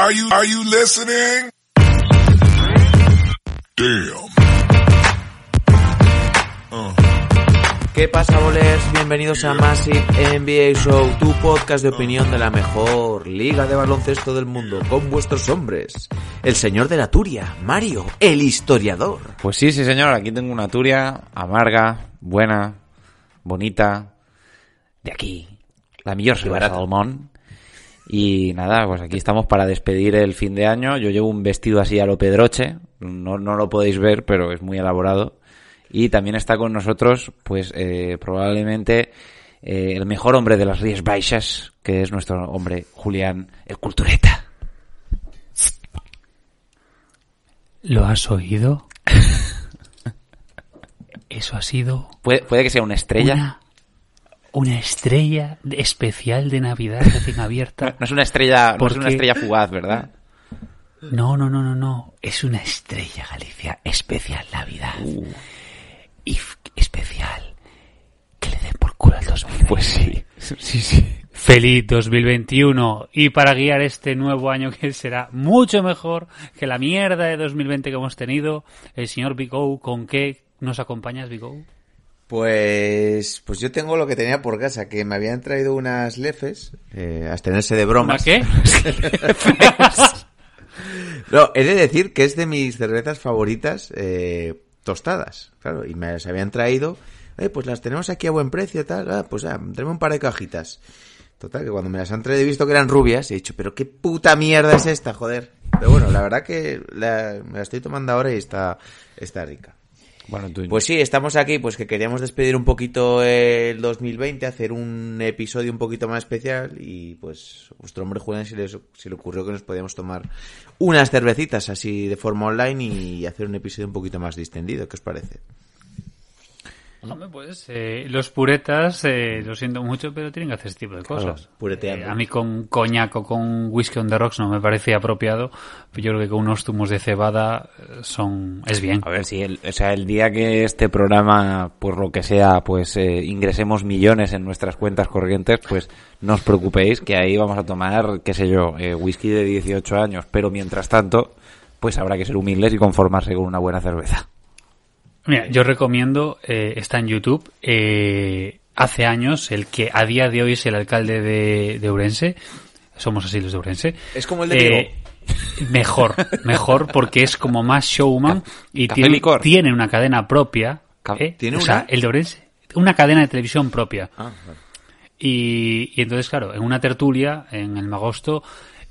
Are you, are you listening? Damn. ¿Qué pasa, bolers? Bienvenidos a Massive NBA Show, tu podcast de opinión de la mejor liga de baloncesto del mundo, con vuestros hombres. El señor de la Turia, Mario, el historiador. Pues sí, sí, señor. Aquí tengo una Turia amarga, buena, bonita, de aquí, la mejor cerveza del món. Y nada, pues aquí estamos para despedir el fin de año. Yo llevo un vestido así a lo pedroche, no, no lo podéis ver, pero es muy elaborado. Y también está con nosotros, pues eh, probablemente eh, el mejor hombre de las Rías Baixas, que es nuestro hombre Julián, el cultureta. ¿Lo has oído? Eso ha sido Puede, puede que sea una estrella. una, una estrella de- especial de Navidad recién abierta. No es una estrella, no es una Porque- estrella fugaz, ¿verdad? No, no, no, no, no. Es una estrella, Galicia. Especial Navidad. Y f- especial. Que le den por culo al 2020. Pues sí, sí, sí. Feliz 2021 y para guiar este nuevo año que será mucho mejor que la mierda de 2020 que hemos tenido, el señor Bigou, ¿con qué nos acompañas, Bigou? Pues, pues yo tengo lo que tenía por casa, que me habían traído unas lefes, eh, abstenerse de bromas. ¿Una qué? No, he de decir que es de mis cervezas favoritas eh, tostadas, claro, y me las habían traído, eh, pues las tenemos aquí a buen precio, tal, ah, pues ah, tráeme un par de cajitas. Total, que cuando me las han traído he visto que eran rubias, he dicho, pero qué puta mierda es esta, joder. Pero bueno, la verdad que la- me la estoy tomando ahora y está, está rica. Bueno, Pues sí, estamos aquí, pues que queríamos despedir un poquito el 2020, hacer un episodio un poquito más especial y pues vuestro hombre Julián se le ocurrió que nos podíamos tomar unas cervecitas así de forma online y hacer un episodio un poquito más distendido, ¿qué os parece? Hombre, pues eh, los puretas, eh, lo siento mucho, pero tienen que hacer este tipo de cosas. Claro. Eh, a mí con coñac o con whisky on the rocks no me parece apropiado, pero yo creo que con unos zumos de cebada eh, son es bien. A ver, si el, o sea, el día que este programa, por lo que sea, pues eh, ingresemos millones en nuestras cuentas corrientes, pues no os preocupéis que ahí vamos a tomar, qué sé yo, whisky de 18 años, pero mientras tanto, pues habrá que ser humildes y conformarse con una buena cerveza. Mira, yo recomiendo, eh, está en YouTube, eh, hace años, el que a día de hoy es el alcalde de, de Ourense, somos así los de Ourense. Es como el de Eh, Mejor, mejor, porque es como más showman y tiene, tiene una cadena propia. ¿eh? ¿tiene o sea, una? el de Ourense, una cadena de televisión propia. Ah. Y, y entonces, claro, en una tertulia, en el Magosto,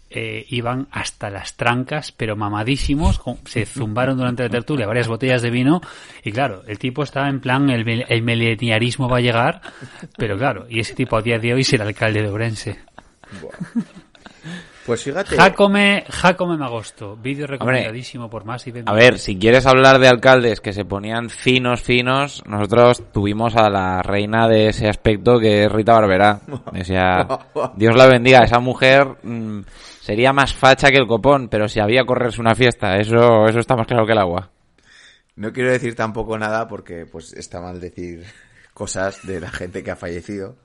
eh, iban hasta las trancas, pero mamadísimos, con- se zumbaron durante la tertulia varias botellas de vino, y claro, el tipo estaba en plan, el, el mileniarismo va a llegar, pero claro, y ese tipo a día de hoy es el alcalde de Orense. Pues fíjate, Jacome, Jacome Magosto, vídeo recomendadísimo por más y A ver, si quieres hablar de alcaldes que se ponían finos, finos, nosotros tuvimos a la reina de ese aspecto que es Rita Barberá. O sea, Dios la bendiga, esa mujer mm, sería más facha que el copón, pero si había correrse una fiesta, eso, eso está más claro que el agua. no quiero decir tampoco nada porque pues está mal decir cosas de la gente que ha fallecido.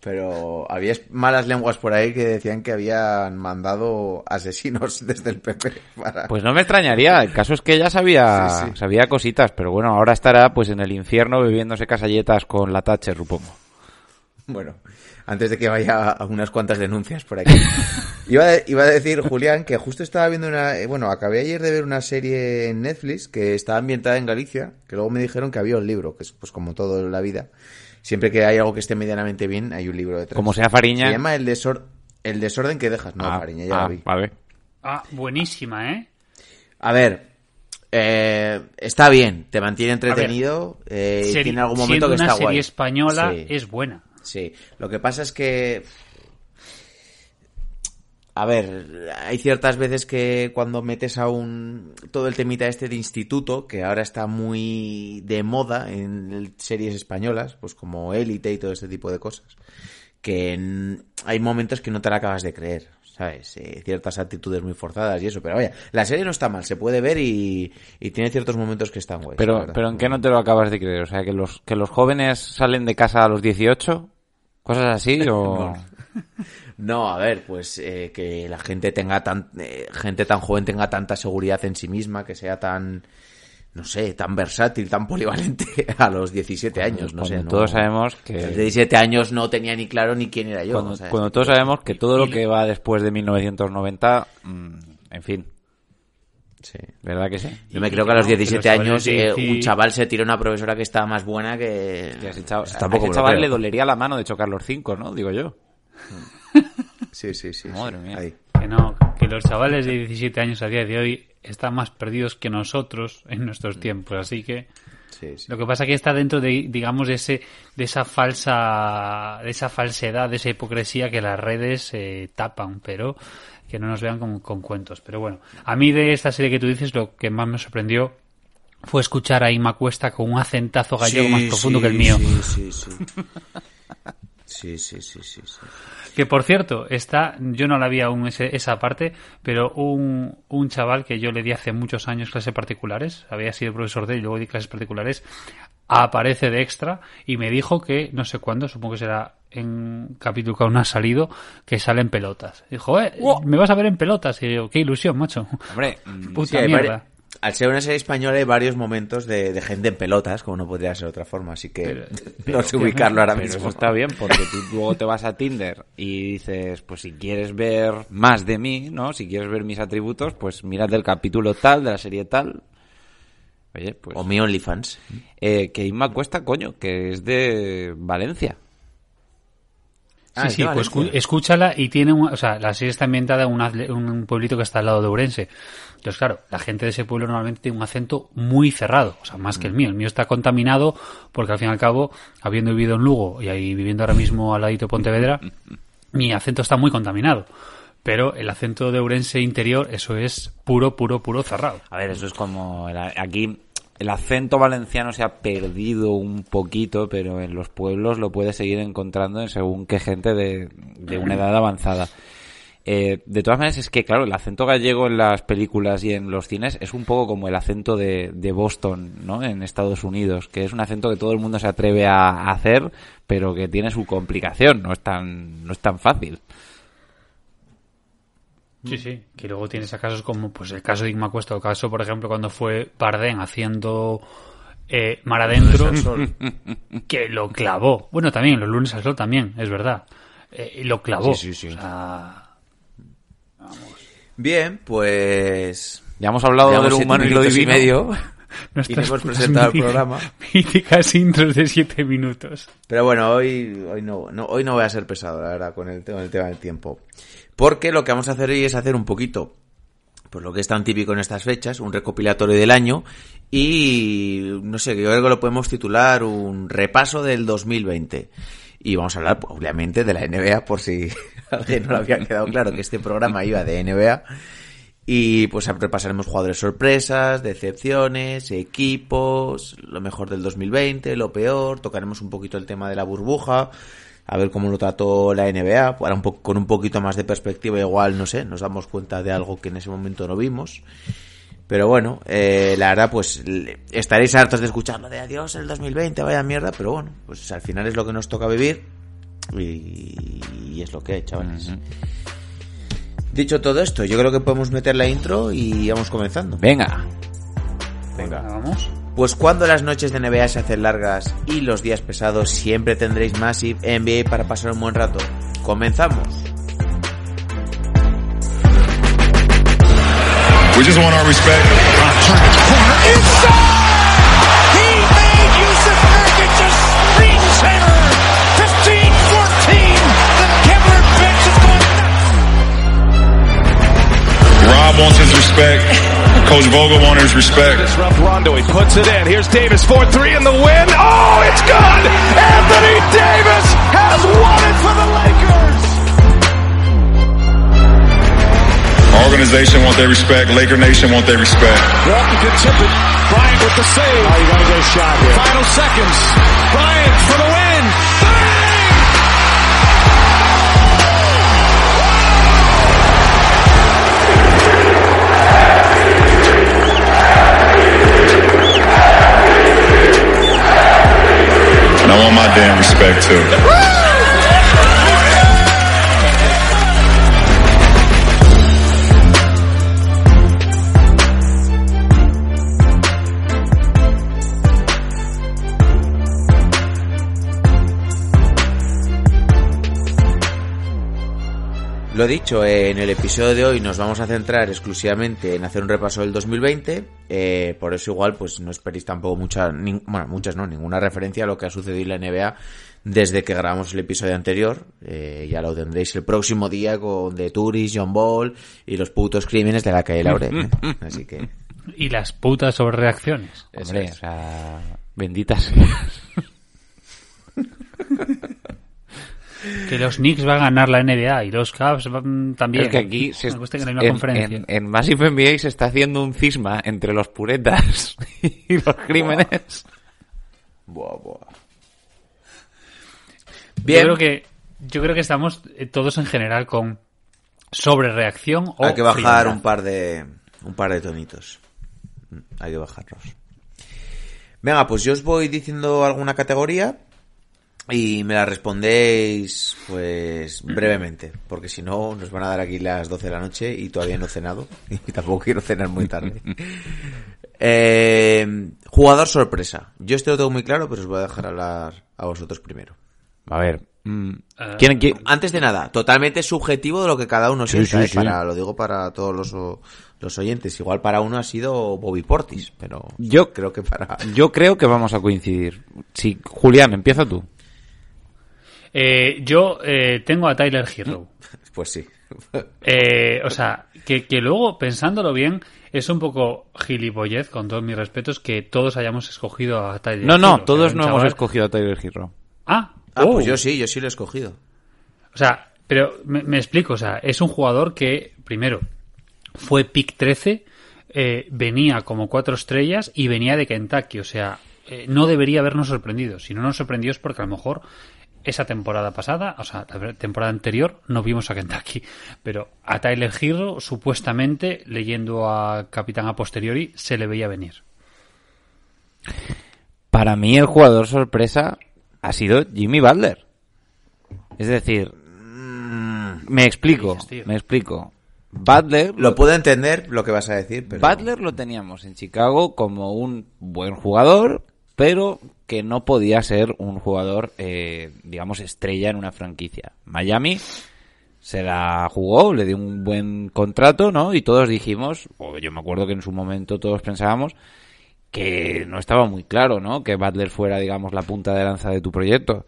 Pero había malas lenguas por ahí que decían que habían mandado asesinos desde el PP para... Pues no me extrañaría, el caso es que ella sabía, Sí, sí. sabía cositas, pero bueno, ahora estará pues en el infierno bebiéndose casalletas con la Thatcher, supongo. Bueno, antes de que vaya a unas cuantas denuncias por aquí. Iba a, iba a decir, Julián, que justo estaba viendo una... eh, Bueno, acabé ayer de ver una serie en Netflix que estaba ambientada en Galicia, que luego me dijeron que había un libro, que es pues como todo en la vida. Siempre que hay algo que esté medianamente bien, hay un libro detrás. Como sea Fariña. Se llama El, desor- el desorden que dejas. No, Ah, Fariña, ya ah, la vi. vale. Ah, buenísima, ¿eh? A ver, eh, está bien, te mantiene entretenido, eh, y tiene algún momento siendo que una está serie guay. española Sí. es buena. Sí, lo que pasa es que... A ver, hay ciertas veces que cuando metes a un... todo el temita este de instituto, que ahora está muy de moda en series españolas, pues como Élite y todo este tipo de cosas, que hay momentos que no te la acabas de creer, ¿sabes? Eh, ciertas actitudes muy forzadas y eso, pero vaya, la serie no está mal, se puede ver y, y tiene ciertos momentos que están guays. Pero, pero ¿en qué no te lo acabas de creer? O sea, que los, que los jóvenes salen de casa a los 18, cosas así, o... No, a ver, pues eh, que la gente tenga tan eh, gente tan joven tenga tanta seguridad en sí misma, que sea tan no sé, tan versátil, tan polivalente a los 17 años, no sé. no- todos sabemos A que los 17 años no tenía ni claro ni quién era yo. cuando, sea, cuando todos sabemos que todo lo que va después de 1990, mm, en fin, sí. ¿verdad que sí? Yo me creo que a los no, que 17 los años eh, un chaval se tira una profesora que estaba más buena que... Que a ese chaval, a tampoco ese chaval creo. le dolería la mano de chocar los cinco, ¿no? Digo yo. Sí, sí, sí. Madre sí. mía. Ahí. Que no, que los chavales de 17 años a día de hoy están más perdidos que nosotros en nuestros tiempos, así que Sí, sí. lo que pasa que está dentro de digamos de ese de esa falsa de esa falsedad, de esa hipocresía que las redes eh, tapan, pero que no nos vean con, con cuentos. Pero bueno, a mí de esta serie que tú dices lo que más me sorprendió fue escuchar a Ima Cuesta con un acentazo gallego Sí, más profundo sí, que el mío. Sí, sí, sí. Sí, sí, sí, sí, sí. Que por cierto, está, yo no la vi aún ese- esa parte, pero un, un chaval que yo le di hace muchos años clases particulares, había sido profesor de él y luego di clases particulares, aparece de extra y me dijo que, no sé cuándo, supongo que será en capítulo que aún no ha salido, que sale en pelotas. Dijo, eh, me vas a ver en pelotas. Y yo, qué ilusión, macho. Hombre, mm, Puta Sí, mierda. Al ser una serie española hay varios momentos de, de gente en pelotas, como no podría ser de otra forma, así que no sé ubicarlo ahora pero mismo. eso está bien porque tú luego te vas a Tinder y dices, pues si quieres ver más de mí, ¿no? Si quieres ver mis atributos, pues mírate el capítulo tal de la serie tal. Oye, pues O mi OnlyFans. eh, que Inma Cuesta, coño, que es de Valencia. Ah, sí, sí, pues escúchala y tiene un, o sea, la serie está ambientada en un, pueblito que está al lado de Ourense. Entonces, claro, la gente de ese pueblo normalmente tiene un acento muy cerrado, o sea, más que el mío. El mío está contaminado porque al fin y al cabo, habiendo vivido en Lugo y ahí viviendo ahora mismo al ladito de Pontevedra, mi acento está muy contaminado. Pero el acento de Ourense interior, eso es puro, puro, puro cerrado. A ver, eso es como el- aquí el acento valenciano se ha perdido un poquito, pero en los pueblos lo puedes seguir encontrando en según qué gente de, de una edad avanzada. Eh, de todas maneras, es que, claro, el acento gallego en las películas y en los cines es un poco como el acento de, de Boston, ¿no? En Estados Unidos, que es un acento que todo el mundo se atreve a hacer, pero que tiene su complicación, no es tan, no es tan fácil. Sí, sí. Que luego tienes a casos como pues el caso de Igma Cuesta, o el caso, por ejemplo, cuando fue Bardem haciendo eh, Mar Adentro, que lo clavó. Bueno, también, los lunes al sol también, es verdad. Eh, y lo clavó. Sí, sí, sí. O sea, Bien, pues... Ya hemos hablado de lo siete humano y lo divino. medio. nuestras hemos presentado el programa. Míticas intros de siete minutos. Pero bueno, hoy, hoy, no, no, hoy no voy a ser pesado, la verdad, con el, con el tema del tiempo. Porque lo que vamos a hacer hoy es hacer un poquito, pues lo que es tan típico en estas fechas, un recopilatorio del año y, no sé, yo creo que lo podemos titular un repaso del 2020. Y vamos a hablar, pues, obviamente, de la NBA, por si alguien no le había quedado claro que este programa iba de NBA. Y pues repasaremos jugadores sorpresas, decepciones, equipos, lo mejor del 2020, lo peor, tocaremos un poquito el tema de la burbuja, a ver cómo lo trató la NBA, ahora un po- con un poquito más de perspectiva igual, no sé, nos damos cuenta de algo que en ese momento no vimos. Pero bueno, eh, la verdad, pues estaréis hartos de escucharlo de adiós el 2020, vaya mierda, pero bueno, pues al final es lo que nos toca vivir y, y es lo que hay, chavales. Dicho todo esto, yo creo que podemos meter la intro y vamos comenzando. Venga. Venga. Vamos. Pues cuando las noches de NBA se hacen largas y los días pesados, siempre tendréis Massive NBA para pasar un buen rato. ¡Comenzamos! We just want our respect. He made Yusuf Nurkic a screensaver. 15-14. The Kevlar bench is going nuts. Rob wants his respect. Coach Vogel wants his respect. Disrupt Rondo. He puts it in. Here's Davis 4-3 in the win. Oh, it's good! Anthony Davis has won it for the Lakers! Our organization want their respect. Laker Nation want their respect. Walton can tip it. Bryant with the save. Oh, you gotta get a shot here. Final seconds. Bryant for the win. I want my damn respect too. Lo dicho, eh, en el episodio de hoy nos vamos a centrar exclusivamente en hacer un repaso del 2020. eh, por eso igual, pues no esperéis tampoco muchas, bueno, muchas no, ninguna referencia a lo que ha sucedido en la NBA desde que grabamos el episodio anterior. Eh, ya lo tendréis el próximo día con The Turis, John Ball y los putos crímenes de la calle Laurel. ¿eh? Así que... Y las putas sobre reacciones. Hombre, o sea, benditas Que los Knicks van a ganar la NBA y los Cavs van también. Es que aquí se- Me gusta que en, conferencia. en, en Massive NBA se está haciendo un cisma entre los puretas y los crímenes. Buah, buah. Yo creo que yo creo que estamos eh, todos en general con sobrereacción o Hay que bajar frialdad. un par de un par de tonitos. Mm, Hay que bajarlos. Venga, pues yo os voy diciendo alguna categoría y me la respondéis pues brevemente, porque si no nos van a dar aquí las 12 de la noche y todavía no he cenado y tampoco quiero cenar muy tarde. Eh, jugador sorpresa. Yo este lo tengo muy claro, pero os voy a dejar hablar a vosotros primero. A ver, mm, Eh, ¿quién, quién- Antes de nada, totalmente subjetivo de lo que cada uno Sí, sienta, sí, ¿eh? sí. Para, lo digo para todos los, o- los oyentes. Igual para uno ha sido Bobby Portis, pero Yo- creo que para... Yo creo que vamos a coincidir. Sí, Julián, empieza tú. Eh, yo eh, tengo a Tyler Hero. Pues sí. Eh, o sea, que, que luego, pensándolo bien, es un poco gilipollez, con todos mis respetos, que todos hayamos escogido a Tyler No, no, Hero, todos no hemos escogido a Tyler Hero. Ah, Ah, oh. pues yo sí, yo sí lo he escogido. O sea, pero me, me explico, o sea, es un jugador que, primero, fue pick 13, eh, venía como cuatro estrellas y venía de Kentucky, o sea, eh, no debería habernos sorprendido. Si no nos sorprendió es porque a lo mejor esa temporada pasada, o sea, la temporada anterior, no vimos a Kentucky. Pero a Tyler Hero, supuestamente, leyendo a Capitán a posteriori, se le veía venir. Para mí el jugador sorpresa ha sido Jimmy Butler. Es decir, me explico, dices, me explico. Butler Lo puedo entender lo que vas a decir, pero... Butler lo teníamos en Chicago como un buen jugador, pero que no podía ser un jugador, eh, digamos, estrella en una franquicia. Miami se la jugó, le dio un buen contrato, ¿no? Y todos dijimos, o yo me acuerdo que en su momento todos pensábamos que no estaba muy claro, ¿no? Que Butler fuera, digamos, la punta de lanza de tu proyecto.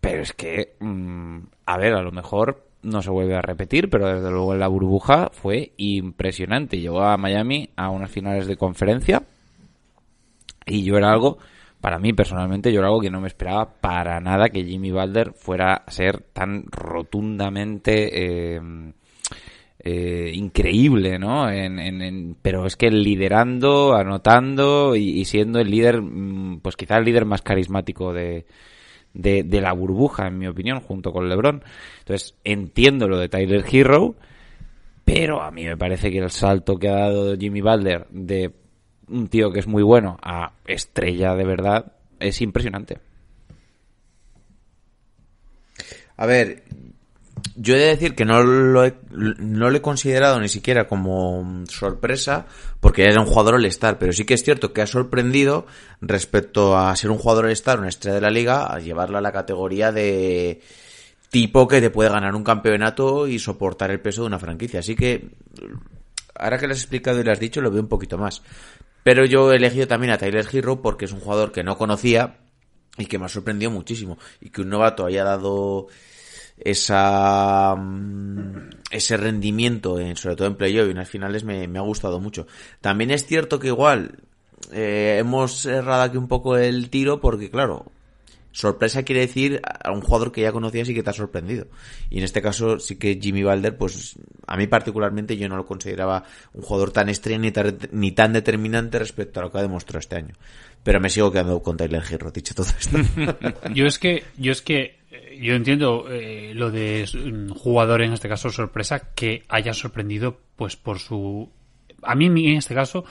Pero es que, mm, a ver, a lo mejor no se vuelve a repetir, pero desde luego en la burbuja fue impresionante. Llegó a Miami a unas finales de conferencia y yo era algo, para mí personalmente, yo era algo que no me esperaba para nada que Jimmy Butler fuera a ser tan rotundamente eh, eh, increíble, ¿no? Pero es que liderando, anotando y, siendo el líder, mm, pues quizá el líder más carismático de, de, de la burbuja, en mi opinión, junto con LeBron. Entonces, entiendo lo de Tyler Hero, pero a mí me parece que el salto que ha dado Jimmy Butler de un tío que es muy bueno a estrella de verdad es impresionante. A ver, yo he de decir que no lo he, considerado ni siquiera como sorpresa, porque era un jugador all-star, pero sí que es cierto que ha sorprendido respecto a ser un jugador all-star, una estrella de la liga, a llevarlo a la categoría de tipo que te puede ganar un campeonato y soportar el peso de una franquicia. Así que, ahora que lo has explicado y lo has dicho, lo veo un poquito más. Pero yo he elegido también a Tyler Hero porque es un jugador que no conocía y que me ha sorprendido muchísimo. Y que un novato haya dado esa mm, ese rendimiento, en, sobre todo en playoff y en las finales, me, ha gustado mucho. También es cierto que igual eh, hemos errado aquí un poco el tiro porque, claro, sorpresa quiere decir a un jugador que ya conocías y que te ha sorprendido. Y en este caso sí que Jimmy Balder, pues a mí particularmente yo no lo consideraba un jugador tan estrella ni tan, ni tan determinante respecto a lo que ha demostrado este año. Pero me sigo quedando con Tyler Hero, dicho todo esto. Yo es que, yo es que, eh, yo entiendo eh, lo de mm, jugador en este caso sorpresa que haya sorprendido, pues por su, a mí en este caso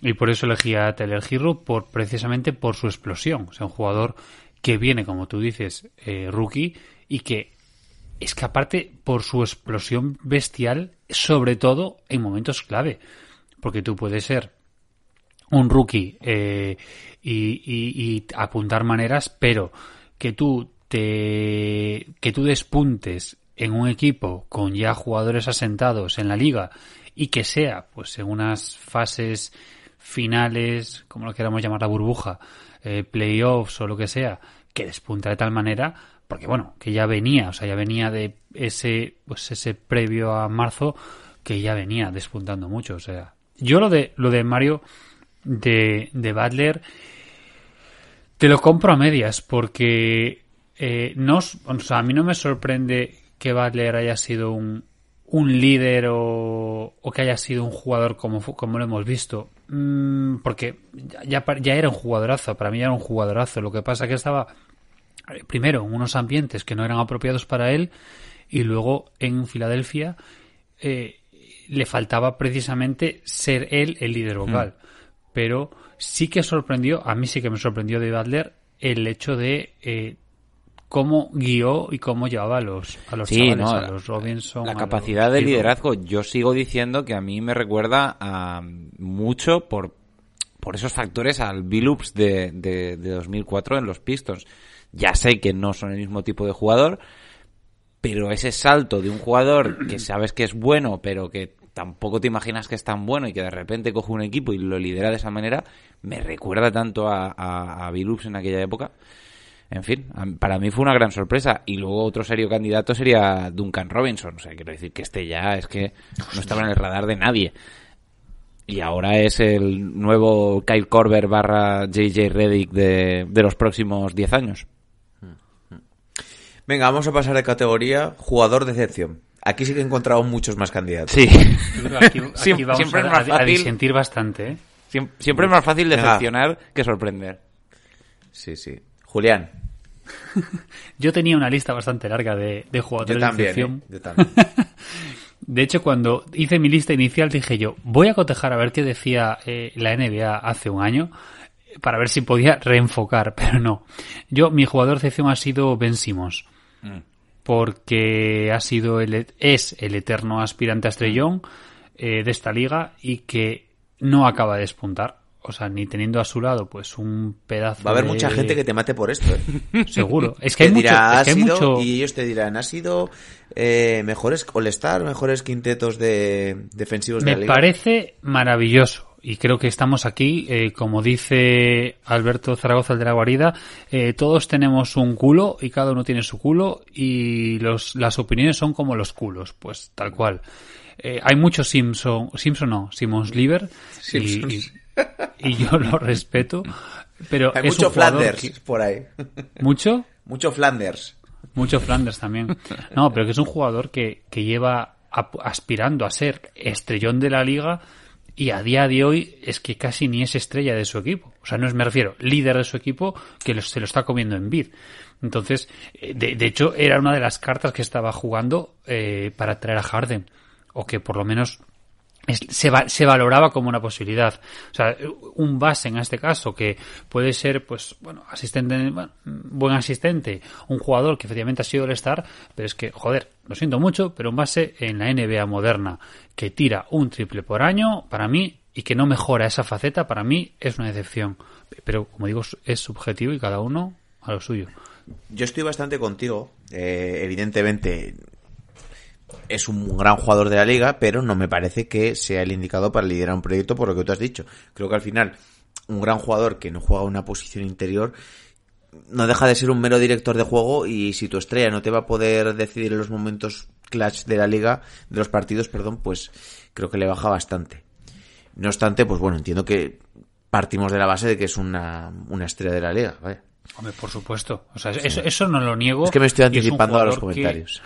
y por eso elegí a Tyler Hero por precisamente por su explosión, o sea un jugador que viene como tú dices eh, rookie y que es que aparte por su explosión bestial, sobre todo en momentos clave, porque tú puedes ser un rookie eh, y, y- y apuntar maneras, pero que tú te que tú despuntes en un equipo con ya jugadores asentados en la liga y que sea, pues en unas fases finales, como lo queramos llamar la burbuja, eh, playoffs o lo que sea, que despunta de tal manera, porque bueno, que ya venía, o sea, ya venía de ese, pues ese previo a marzo, que ya venía despuntando mucho, o sea, yo lo de, lo de Mario, de, de Butler, te lo compro a medias, porque eh, no, o sea, a mí no me sorprende que Butler haya sido un, un líder o, o, que haya sido un jugador como, como lo hemos visto. Mm, porque ya, ya era un jugadorazo, para mí ya era un jugadorazo. Lo que pasa es que estaba eh, primero en unos ambientes que no eran apropiados para él y luego en Filadelfia eh, le faltaba precisamente ser él el líder vocal. Mm. Pero sí que sorprendió, a mí sí que me sorprendió de Butler el hecho de eh, cómo guió y cómo llevaba a los, a los sí, chavales, no, a los Robinson. La capacidad los de liderazgo, yo sigo diciendo que a mí me recuerda a mucho por, por esos factores al Billups de, de, de 2004 en los Pistons. Ya sé que no son el mismo tipo de jugador, pero ese salto de un jugador que sabes que es bueno, pero que tampoco te imaginas que es tan bueno y que de repente coge un equipo y lo lidera de esa manera, me recuerda tanto a, a, a Billups en aquella época. En fin, para mí fue una gran sorpresa. Y luego otro serio candidato sería Duncan Robinson. O sea, quiero decir que este ya es que no estaba en el radar de nadie. Y ahora es el nuevo Kyle Korver barra JJ Reddick de, de los próximos 10 años. Venga, vamos a pasar de categoría jugador de excepción. Aquí sí que he encontrado muchos más candidatos. Sí. Aquí, aquí siempre, vamos siempre a, es más a, a fácil. disentir bastante, ¿eh? Siempre, siempre es más fácil Venga. decepcionar que sorprender. Sí, sí. Julián. Yo tenía una lista bastante larga de, de Yo jugadores de excepción. ¿eh? Yo también. De hecho, cuando hice mi lista inicial dije yo, voy a cotejar a ver qué decía eh, la NBA hace un año para ver si podía reenfocar, pero no. Yo, mi jugador de excepción ha sido Ben Simmons. Porque ha sido el, es el eterno aspirante a estrellón eh, de esta liga y que no acaba de despuntar. O sea, ni teniendo a su lado, pues un pedazo Va a haber de- mucha gente que te mate por esto. ¿eh? Seguro. Es que hay mucho, dirá, es que ha hay sido, mucho- y ellos te dirán, ha sido eh, mejores All-Star, mejores quintetos de defensivos de la Me liga. parece maravilloso. Y creo que estamos aquí, eh, como dice Alberto Zaragoza, el de la guarida, eh, todos tenemos un culo y cada uno tiene su culo y los, las opiniones son como los culos, pues tal cual. Eh, hay mucho Simpson, Simpson no, Simons Liver y, y, y yo lo respeto, pero Hay es mucho Flanders que- por ahí. mucho mucho Flanders. mucho Flanders también. No, pero que es un jugador que, que lleva aspirando a ser estrellón de la liga y a día de hoy es que casi ni es estrella de su equipo. O sea, no es, me refiero, líder de su equipo que lo- se lo está comiendo en bid. Entonces, eh, de, de hecho, era una de las cartas que estaba jugando eh, para traer a Harden. O que por lo menos se, se valoraba como una posibilidad. O sea, un base en este caso que puede ser, pues, bueno, asistente, buen asistente, un jugador que efectivamente ha sido el star, pero es que, joder, lo siento mucho, pero un base en la NBA moderna que tira un triple por año, para mí, y que no mejora esa faceta, para mí es una decepción. Pero, como digo, es subjetivo y cada uno a lo suyo. Yo estoy bastante contigo. Eh, evidentemente es un gran jugador de la liga, pero no me parece que sea el indicado para liderar un proyecto por lo que tú has dicho. Creo que al final un gran jugador que no juega una posición interior no deja de ser un mero director de juego y si tu estrella no te va a poder decidir en los momentos clutch de la liga, de los partidos, perdón, pues creo que le baja bastante. No obstante, pues bueno, entiendo que partimos de la base de que es una, una estrella de la liga. vaya. Hombre, por supuesto. O sea, eso, eso no lo niego. Es que me estoy es anticipando a los que- comentarios.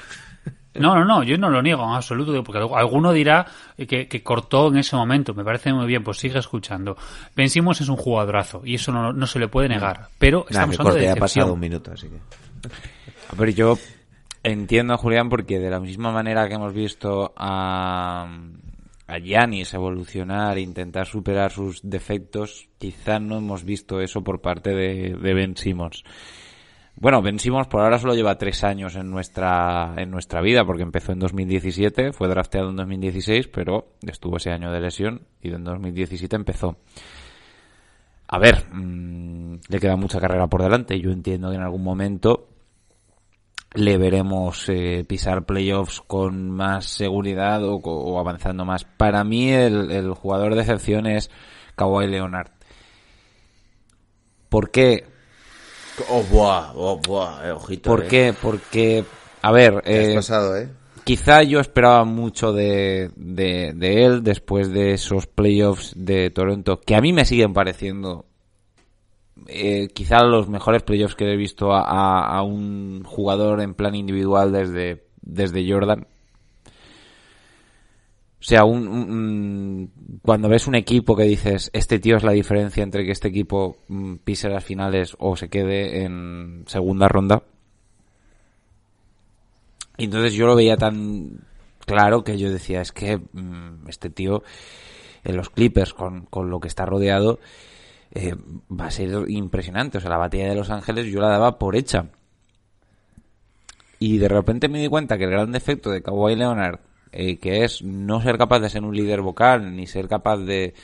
No, no, no, yo no lo niego en absoluto, porque alguno dirá que, que cortó en ese momento, me parece muy bien, pues sigue escuchando. Ben Simmons es un jugadorazo y eso no, no se le puede negar, pero estamos hablando corte, de ha pasado un minuto, así que... A ver, yo entiendo a Julián porque de la misma manera que hemos visto a a Giannis evolucionar e intentar superar sus defectos, quizá no hemos visto eso por parte de, de Ben Simmons. Bueno, Ben por ahora solo lleva tres años en nuestra, en nuestra vida, porque empezó en 2017, fue drafteado en 2016, pero estuvo ese año de lesión y en 2017 empezó. A ver, mmm, le queda mucha carrera por delante. Yo entiendo que en algún momento le veremos eh, pisar playoffs con más seguridad o, o avanzando más. Para mí el, el jugador de excepción es Kawhi Leonard. ¿Por qué? Oh, buah, oh, buah, eh, ojito. ¿Por eh. qué? Porque, a ver, eh, pasado, ¿eh? quizá yo esperaba mucho de, de, de él después de esos playoffs de Toronto, que a mí me siguen pareciendo eh, quizá los mejores playoffs que he visto a, a- a un jugador en plan individual desde, desde Jordan. O sea, un, un- cuando ves un equipo que dices, este tío es la diferencia entre que este equipo mm, pise las finales o se quede en segunda ronda. Entonces yo lo veía tan claro que yo decía, es que mm, este tío en los Clippers con, con lo que está rodeado eh, va a ser impresionante. O sea, la batalla de Los Ángeles yo la daba por hecha. Y de repente me di cuenta que el gran defecto de Kawhi Leonard, eh, que es no ser capaz de ser un líder vocal, ni ser capaz de,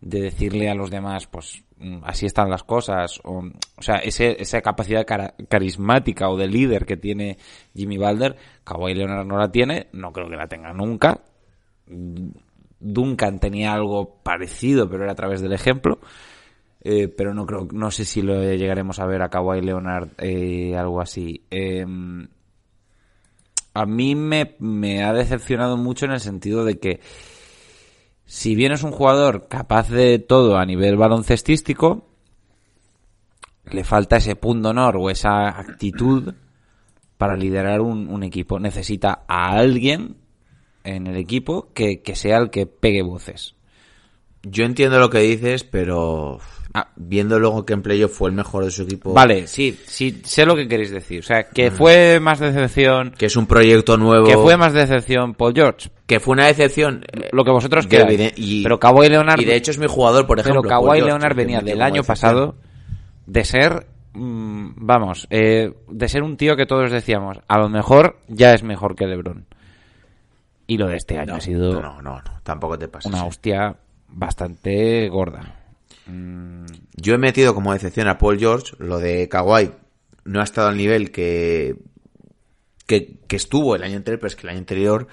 de decirle a los demás, pues mm, así están las cosas, o, o sea, ese, esa capacidad cara- carismática o de líder que tiene Jimmy Balder, Kawhi Leonard no la tiene, no creo que la tenga nunca. Duncan tenía algo parecido, pero era a través del ejemplo. Eh, pero no creo, no sé si lo llegaremos a ver a Kawhi Leonard eh, algo así. Eh, a mí me, me ha decepcionado mucho en el sentido de que si bien es un jugador capaz de todo a nivel baloncestístico, le falta ese punto honor o esa actitud para liderar un, un equipo. Necesita a alguien en el equipo que, que sea el que pegue voces. Yo entiendo lo que dices, pero Ah. viendo luego que en playoff fue el mejor de su equipo, Vale, sí, sí, sé lo que queréis decir. O sea, que fue más decepción, que es un proyecto nuevo, que fue más decepción Paul George. que fue una decepción. eh, Lo que vosotros de queráis. y- pero Kawhi Leonard, Y de hecho es mi jugador, por ejemplo. pero Kawhi Leonard venía del año pasado de ser, mm, vamos, eh, de ser un tío que todos decíamos, a lo mejor ya es mejor que LeBron. Y lo de este año No, ha sido no, no, no, tampoco te pases. una eh. hostia bastante gorda. Yo he metido como decepción a Paul George, lo de Kawhi no ha estado al nivel que, que, que estuvo el año anterior, pero es que el año anterior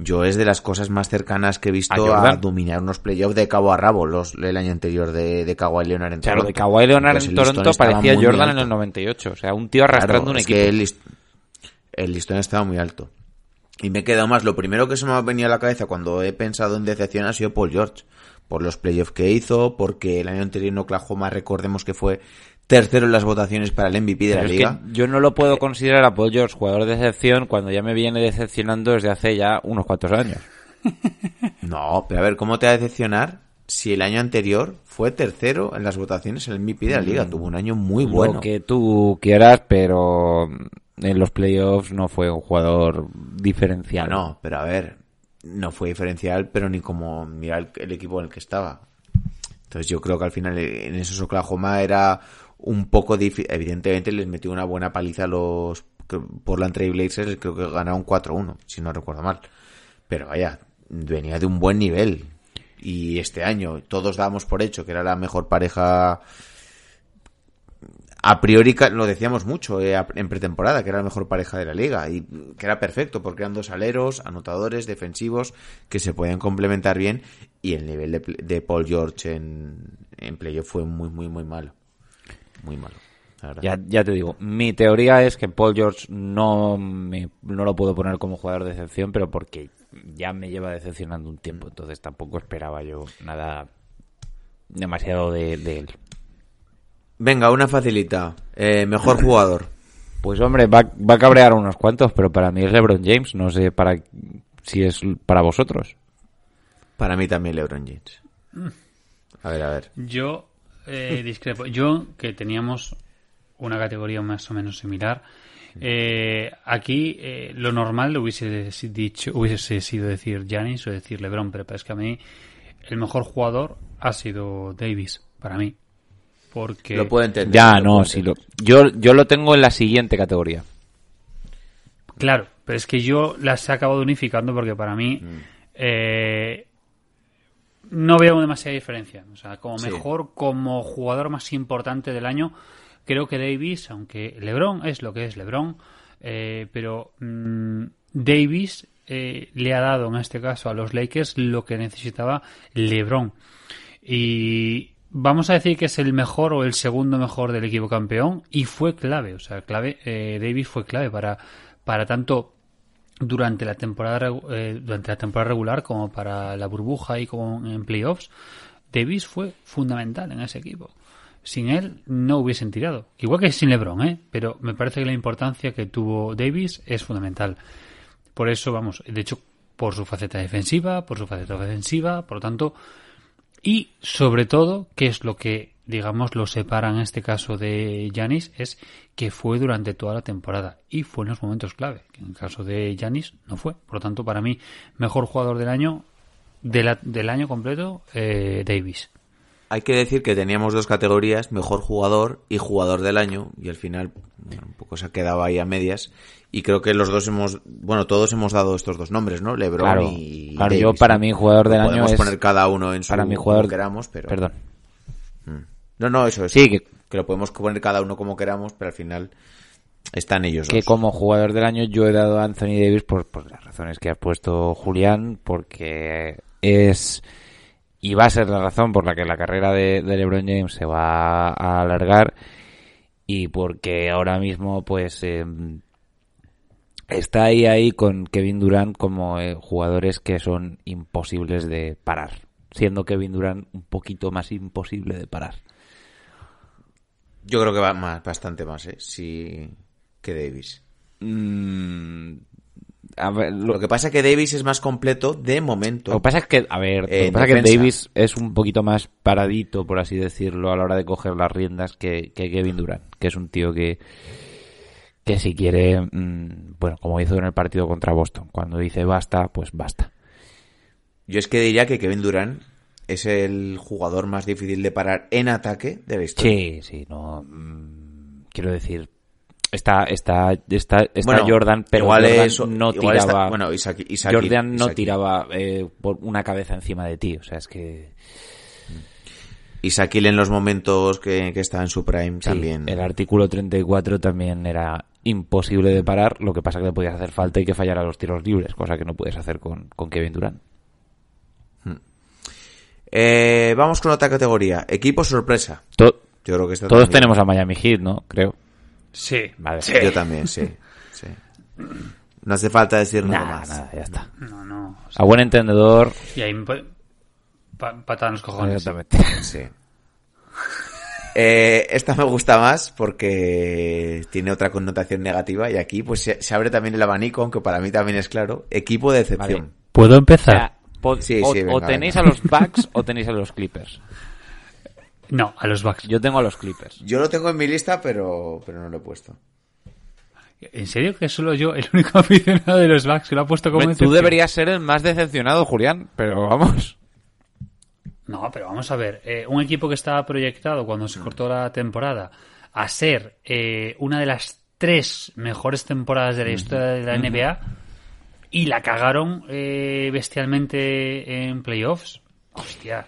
yo es de las cosas más cercanas que he visto ¿A dominar unos playoffs de cabo a rabo los, el año anterior de, de Kawhi Leonard en O sea, lo de Toronto. Kawhi Leonard Entonces, en Toronto parecía Jordan en el 98. O sea, un tío arrastrando Claro, un es equipo. que el, list- el listón estaba muy alto. Y me he quedado más. Lo primero que se me ha venido a la cabeza cuando he pensado en decepción ha sido Paul George. Por los playoffs que hizo, porque el año anterior en Oklahoma recordemos que fue tercero en las votaciones para el MVP de Pero la liga. yo no lo puedo considerar a Paul George jugador de decepción cuando ya me viene decepcionando desde hace ya unos cuantos años. No, pero a ver, ¿cómo te va a decepcionar si el año anterior fue tercero en las votaciones en el MVP de la liga? Tuvo un año muy bueno. Lo que tú quieras, pero en los playoffs no fue un jugador diferencial. No, pero a ver, no fue diferencial, pero ni como mira el, equipo en el que estaba. Entonces yo creo que al final eh, en esos Oklahoma era un poco difícil. Evidentemente les metió una buena paliza a los Portland Trail Blazers, creo que ganaron 4-1, si no recuerdo mal. Pero vaya, venía de un buen nivel. Y este año todos dábamos por hecho que era la mejor pareja a priori lo decíamos mucho eh, en pretemporada, que era la mejor pareja de la liga y que era perfecto porque eran dos aleros, anotadores, defensivos que se podían complementar bien y el nivel de, Paul George en, en playoff fue muy, muy, muy malo. Muy malo. Ya, ya te digo, mi teoría es que Paul George no, me, no lo puedo poner como jugador de decepción, pero porque ya me lleva decepcionando un tiempo, entonces tampoco esperaba yo nada demasiado de, de él. Venga, una facilita. Eh, mejor jugador. Pues hombre, va, va a cabrear unos cuantos, pero para mí es LeBron James, no sé para si es para vosotros. Para mí también LeBron James. A ver, a ver. Yo eh, discrepo. Yo, que teníamos una categoría más o menos similar, eh, aquí eh, lo normal lo hubiese dicho, hubiese sido decir Giannis o decir LeBron, pero es que a mí el mejor jugador ha sido Davis, para mí. Porque Lo puedo entender. Ya, no, si lo, yo, yo lo tengo en la siguiente categoría. Claro, pero es que yo las he acabado unificando porque para mí Mm. eh, no veo demasiada diferencia. O sea, como Sí. mejor, como jugador más importante del año, creo que Davis, aunque LeBron es lo que es LeBron, Eh, pero mm, Davis eh, le ha dado en este caso a los Lakers lo que necesitaba LeBron. Y vamos a decir que es el mejor o el segundo mejor del equipo campeón y fue clave, o sea, clave, eh, Davis fue clave para, para tanto durante la temporada eh, durante la temporada regular como para la burbuja y como en playoffs. Davis fue fundamental en ese equipo. Sin él no hubiesen tirado. Igual que sin LeBron, ¿eh? Pero me parece que la importancia que tuvo Davis es fundamental. Por eso, vamos, de hecho, por su faceta defensiva, por su faceta ofensiva, por lo tanto, y sobre todo, que es lo que, digamos, lo separa en este caso de Yanis, es que fue durante toda la temporada y fue en los momentos clave. Que en el caso de Yanis no fue. Por lo tanto, para mí, mejor jugador del año, de del año completo, eh, Davis. Hay que decir que teníamos dos categorías, mejor jugador y jugador del año, y al final bueno, un poco se ha quedado ahí a medias. Y creo que los dos hemos, bueno, todos hemos dado estos dos nombres, ¿no? LeBron Claro, y claro, Davis, yo para mí jugador del año podemos es- poner cada uno en su para como jugador queramos, pero Perdón. no, no, eso es. Sí, que- que lo podemos poner cada uno como queramos, pero al final están ellos que dos. como jugador del año yo he dado a Anthony Davis por, por las razones que ha puesto Julián, porque es y va a ser la razón por la que la carrera de, de LeBron James se va a alargar y porque ahora mismo pues eh, está ahí ahí con Kevin Durant como eh, jugadores que son imposibles de parar, siendo Kevin Durant un poquito más imposible de parar. Yo creo que va más, bastante más, ¿eh? Sí, que Davis. Mm, a ver, lo, Lo que pasa es que Davis es más completo de momento. Lo que pasa es que, a ver, lo que pasa es que. Davis es un poquito más paradito, por así decirlo, a la hora de coger las riendas que, que Kevin Durant, que es un tío que, que si quiere, mm, bueno, como hizo en el partido contra Boston, cuando dice basta, pues basta. Yo es que diría que Kevin Durant es el jugador más difícil de parar en ataque de la historia. Sí, sí, no, mm, quiero decir, está, está, está, está Bueno, Jordan, pero igual Jordan es- no igual está- tiraba, bueno, Isaac- Isaac- Jordan no tiraba eh, por una cabeza encima de ti, o sea, es que Y Shaquille en los momentos que, que está en su prime Sí, también. el artículo 34 también era imposible de parar, lo que pasa que le podías hacer falta y que fallara los tiros libres, cosa que no puedes hacer con, con Kevin Durant. Eh, vamos con otra categoría. Equipo sorpresa. To- Yo creo que todos tenemos a Miami Heat, ¿no? Creo. Sí. Vale. Yo también, sí. sí. No hace falta decir nada Nada, más. nada, ya está. No, no. o sea, A buen entendedor, y ahí me puede- pa- patada en los cojones. exactamente. Sí. Eh, esta me gusta más porque tiene otra connotación negativa y aquí pues se, se abre también el abanico, aunque para mí también es claro. Equipo de excepción. Vale. ¿Puedo O empezar? sea, po- Sí, o, sí, venga, o tenéis venga. a los Bucks o tenéis a los Clippers. No, a los Bucks. Yo tengo a los Clippers. Yo lo tengo en mi lista, pero, pero no lo he puesto. ¿En serio que solo yo, el único aficionado de los Bucks que lo ha puesto como Tú deberías ser el más decepcionado, Julián, pero vamos. No, pero vamos a ver. eh, un equipo que estaba proyectado cuando se cortó la temporada a ser eh, una de las tres mejores temporadas de la historia de la NBA y la cagaron eh, bestialmente en playoffs. Hostia.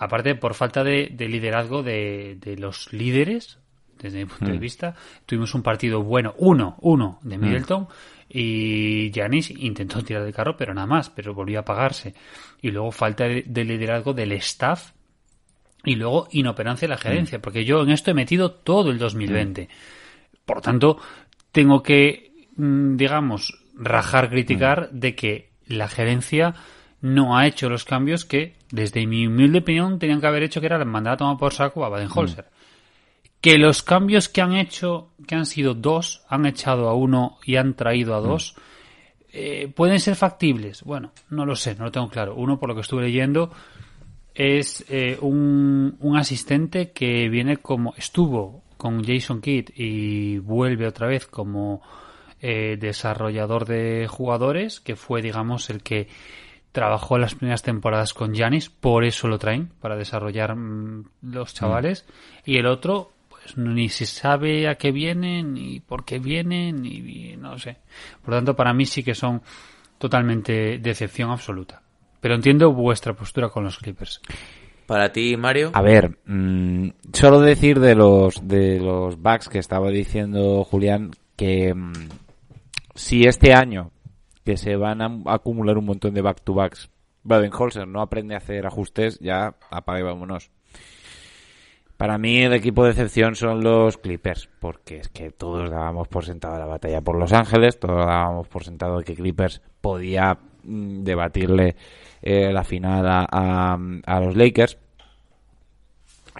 Aparte, por falta de, de liderazgo de, de los líderes, desde mi punto de vista, tuvimos un partido bueno, uno, uno de Middleton y Giannis intentó tirar del carro, pero nada más, pero volvió a apagarse. Y luego falta de, de liderazgo del staff y luego inoperancia de la gerencia, porque yo en esto he metido todo el 2020. Por tanto, tengo que, mm, digamos, rajar, criticar de que la gerencia no ha hecho los cambios que, desde mi humilde opinión, tenían que haber hecho, que era mandar a tomar por saco a Baden-Holzer. Que los cambios que han hecho, que han sido dos, han echado a uno y han traído a dos, eh, ¿pueden ser factibles? Bueno, no lo sé, no lo tengo claro. Uno, por lo que estuve leyendo, es eh, un, un asistente que viene como estuvo con Jason Kidd y vuelve otra vez como eh, desarrollador de jugadores que fue digamos el que trabajó las primeras temporadas con Janis por eso lo traen para desarrollar mm, los chavales y el otro pues ni se sabe a qué vienen ni por qué vienen ni no sé por lo tanto para mí sí que son totalmente decepción absoluta pero entiendo vuestra postura con los Clippers. Para ti, Mario. A ver, mm, solo decir de los de los Bucks que estaba diciendo Julián que mm, si este año, que se van a acumular un montón de back-to-backs, Baden-Holzer no aprende a hacer ajustes, ya apague vámonos. Para mí el equipo de excepción son los Clippers, porque es que todos dábamos por sentado la batalla por Los Ángeles, todos dábamos por sentado que Clippers podía mm, debatirle eh, la final a, a- a los Lakers,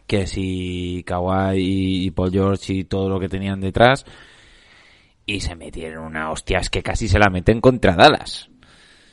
que si Kawhi y, y Paul George y todo lo que tenían detrás, y se metieron una hostia, es que casi se la meten contra Dallas.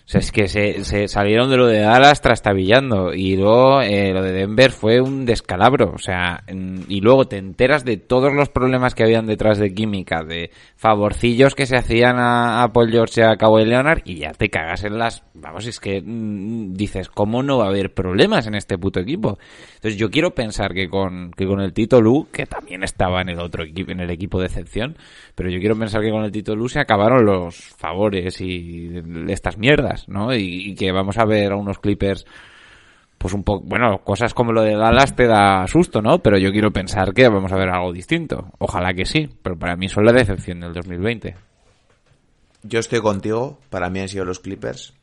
O sea, es que se, se salieron de lo de Dallas trastabillando y luego eh, lo de Denver fue un descalabro. O sea, y luego te enteras de todos los problemas que habían detrás de química, de favorcillos que se hacían a, a Paul George y a Kawhi Leonard y ya te cagas en las... Vamos, es que mm, dices, ¿cómo no va a haber problemas en este puto equipo? Entonces yo quiero pensar que con, que con el Tito Lu, que también estaba en el otro equipo, en el equipo de excepción, pero yo quiero pensar que con el Tito Lu se acabaron los favores y estas mierdas, ¿no? Y, que vamos a ver a unos Clippers, pues un poco, bueno, cosas como lo de Dallas te da susto, ¿no? Pero yo quiero pensar que vamos a ver algo distinto. Ojalá que sí, pero para mí son la decepción del 2020. Yo estoy contigo, para mí han sido los Clippers.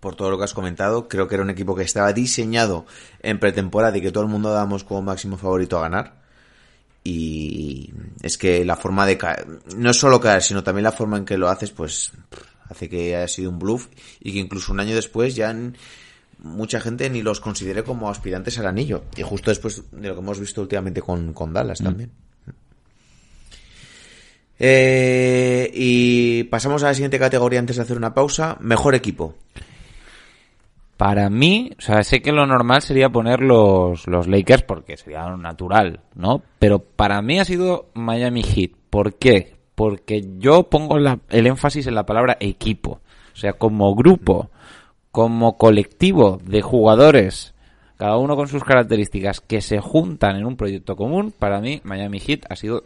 Por todo lo que has comentado, creo que era un equipo que estaba diseñado en pretemporada y que todo el mundo dábamos como máximo favorito a ganar. Y es que la forma de caer, no solo caer, sino también la forma en que lo haces, pues hace que haya sido un bluff y que incluso un año después ya mucha gente ni los considere como aspirantes al anillo. Y justo después de lo que hemos visto últimamente con, con Dallas también. Eh, y pasamos a la siguiente categoría antes de hacer una pausa. Mejor equipo. Para mí, o sea, sé que lo normal sería poner los, los Lakers porque sería natural, ¿no? Pero para mí ha sido Miami Heat. ¿Por qué? Porque yo pongo el énfasis en la palabra equipo. O sea, como grupo, como colectivo de jugadores, cada uno con sus características, que se juntan en un proyecto común, para mí Miami Heat ha sido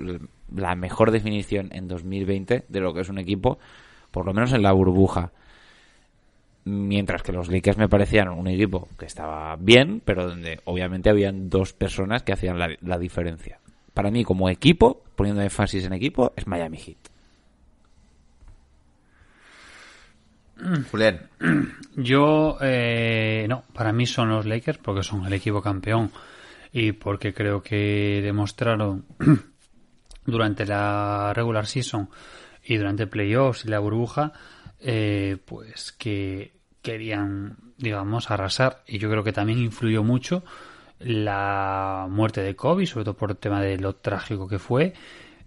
la mejor definición en 2020 de lo que es un equipo, por lo menos en la burbuja mientras que los Lakers me parecían un equipo que estaba bien, pero donde obviamente habían dos personas que hacían la diferencia. Para mí, como equipo, poniendo énfasis en equipo, es Miami Heat. Julián. Yo, eh, no, para mí son los Lakers porque son el equipo campeón y porque creo que demostraron durante la regular season y durante playoffs y la burbuja, eh, pues que querían, digamos, arrasar y yo creo que también influyó mucho la muerte de Kobe, sobre todo por el tema de lo trágico que fue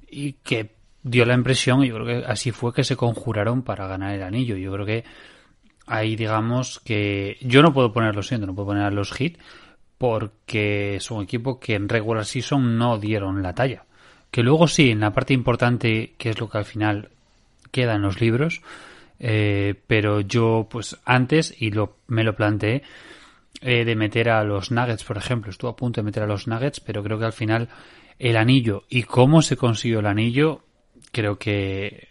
y que dio la impresión, y yo creo que así fue que se conjuraron para ganar el anillo. Yo creo que ahí digamos que yo no puedo poner, lo siento, no puedo poner a los hit porque es un equipo que en regular season no dieron la talla. Que luego sí, en la parte importante, que es lo que al final queda en los libros, eh, pero yo pues antes, y lo, me lo planteé, eh, de meter a los Nuggets, por ejemplo, estuve a punto de meter a los Nuggets, pero creo que al final el anillo y cómo se consiguió el anillo, creo que,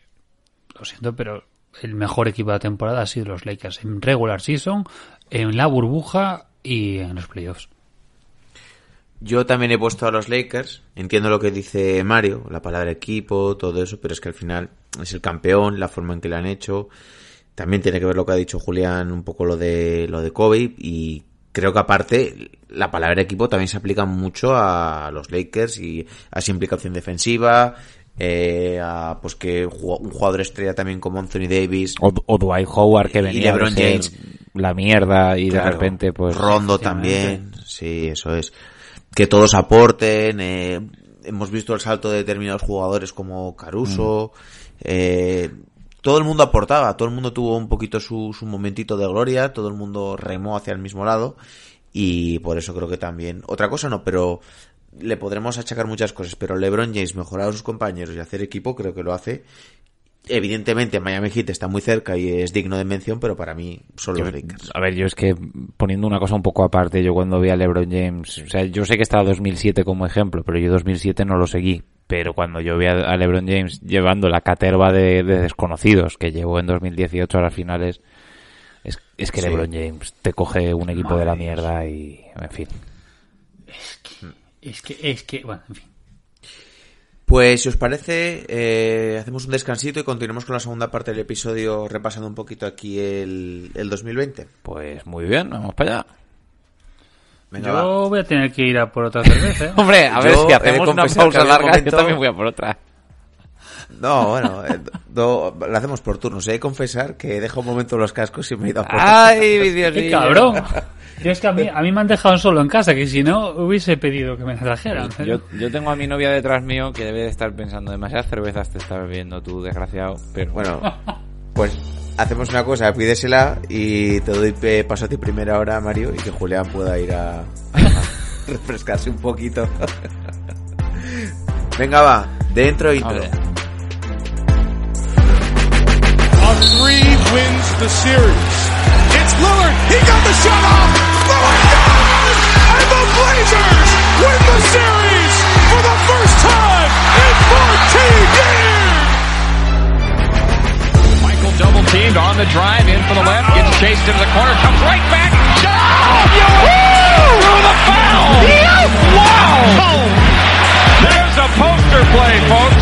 lo siento, pero el mejor equipo de la temporada ha sido los Lakers en regular season, en la burbuja y en los playoffs. Yo también he puesto a los Lakers. Entiendo lo que dice Mario, la palabra equipo, todo eso, pero es que al final es el campeón, la forma en que le han hecho. También tiene que ver lo que ha dicho Julián, un poco lo de lo de Kobe y creo que aparte la palabra equipo también se aplica mucho a los Lakers y a esa implicación defensiva, eh, a pues que un jugador estrella también como Anthony Davis, O, o Dwight Howard, que Y venía LeBron de ser James. la mierda y de repente, pues... Rondo también, sí, eso es. Que todos aporten. eh, hemos visto el salto de determinados jugadores como Caruso. eh, todo el mundo aportaba, todo el mundo tuvo un poquito su, su momentito de gloria, todo el mundo remó hacia el mismo lado. Y por eso creo que también. Otra cosa no, pero le podremos achacar muchas cosas. Pero LeBron James mejorar a sus compañeros y hacer equipo, creo que lo hace. Evidentemente, Miami Heat está muy cerca y es digno de mención, pero para mí son los Lakers. A ver, yo es que poniendo una cosa un poco aparte, yo cuando vi a LeBron James, o sea, yo sé que estaba 2007 como ejemplo, pero yo 2007 no lo seguí. Pero cuando yo vi a, LeBron James llevando la caterva de, de desconocidos que llevó en 2018 a las finales, es, es que Sí. LeBron James te coge un equipo de la mierda y, en fin. Es que, es que, bueno, en fin. Pues si os parece, eh, hacemos un descansito y continuamos con la segunda parte del episodio repasando un poquito aquí el, el 2020. Pues muy bien, vamos para allá. Venga, Yo va. voy a tener que ir a por otra cerveza. ¿eh? Hombre, a ver Yo si hacemos una pausa larga, momento- yo también voy a por otra. No, bueno, eh, do- lo hacemos por turnos. He de confesar que he dejado un momento los cascos y me he ido a por ¡Ay, mi Dios ¡Qué mío! cabrón! Yo es que a mí, a mí me han dejado solo en casa, que si no hubiese pedido que me la trajeran. Yo, yo tengo a mi novia detrás mío que debe de estar pensando demasiadas cervezas te estás bebiendo tú, desgraciado. Pero Bueno, pues hacemos una cosa, pídesela y te doy paso a ti primera hora, Mario, y que Julián pueda ir a, a refrescarse un poquito. Venga, va, dentro intro. Hombre. Three wins the series. It's Lillard. He got the shot off. Lillard does! And the Blazers win the series for the first time in 14 years. Michael double teamed on the drive in for the left, gets chased into the corner, comes right back. Shot! Through the foul! Wow! There's a poster play, folks.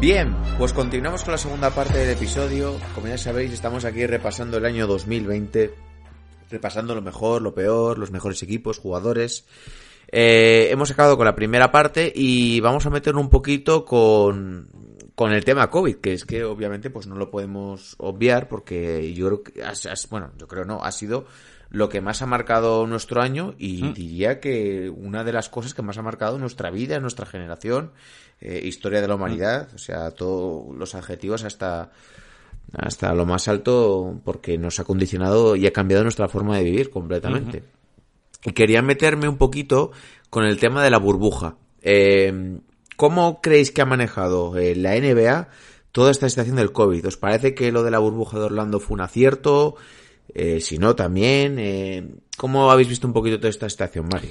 Bien, pues continuamos con la segunda parte del episodio. Como ya sabéis, estamos aquí repasando el año 2020, repasando lo mejor, lo peor, los mejores equipos, jugadores. Eh, hemos acabado con la primera parte y vamos a meternos un poquito con, con el tema COVID, que es que obviamente pues no lo podemos obviar porque yo creo que, has- bueno, yo creo no, ha sido lo que más ha marcado nuestro año y diría que una de las cosas que más ha marcado nuestra vida, nuestra generación, eh, historia de la humanidad, o sea, todos los adjetivos hasta hasta lo más alto porque nos ha condicionado y ha cambiado nuestra forma de vivir completamente. Y quería meterme un poquito con el tema de la burbuja. Eh, ¿Cómo creéis que ha manejado eh, la NBA toda esta situación del COVID? ¿Os parece que lo de la burbuja de Orlando fue un acierto? Eh, si no, también. Eh, ¿Cómo habéis visto un poquito toda esta situación, Mario?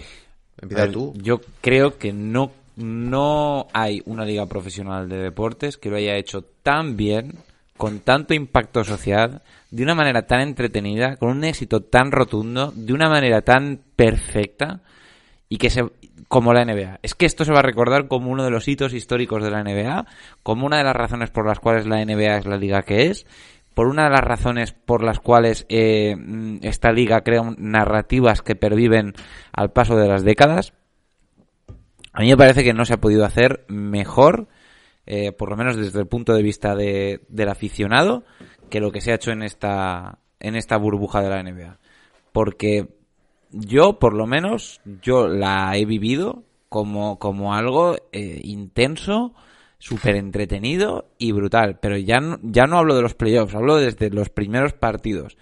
Empieza ver, tú. Yo creo que no, no hay una liga profesional de deportes que lo haya hecho tan bien, con tanto impacto social, de una manera tan entretenida, con un éxito tan rotundo, de una manera tan perfecta y que se como la NBA. Es que esto se va a recordar como uno de los hitos históricos de la NBA, como una de las razones por las cuales la NBA es la liga que es, por una de las razones por las cuales eh, mm, esta liga crea narrativas que perviven al paso de las décadas. A mí me parece que no se ha podido hacer mejor, eh, por lo menos desde el punto de vista de- del aficionado, que lo que se ha hecho en esta, en esta burbuja de la NBA. Porque yo, por lo menos, yo la he vivido como, como algo eh, intenso, súper entretenido y brutal. Pero ya no, ya no hablo de los playoffs, hablo desde los primeros partidos.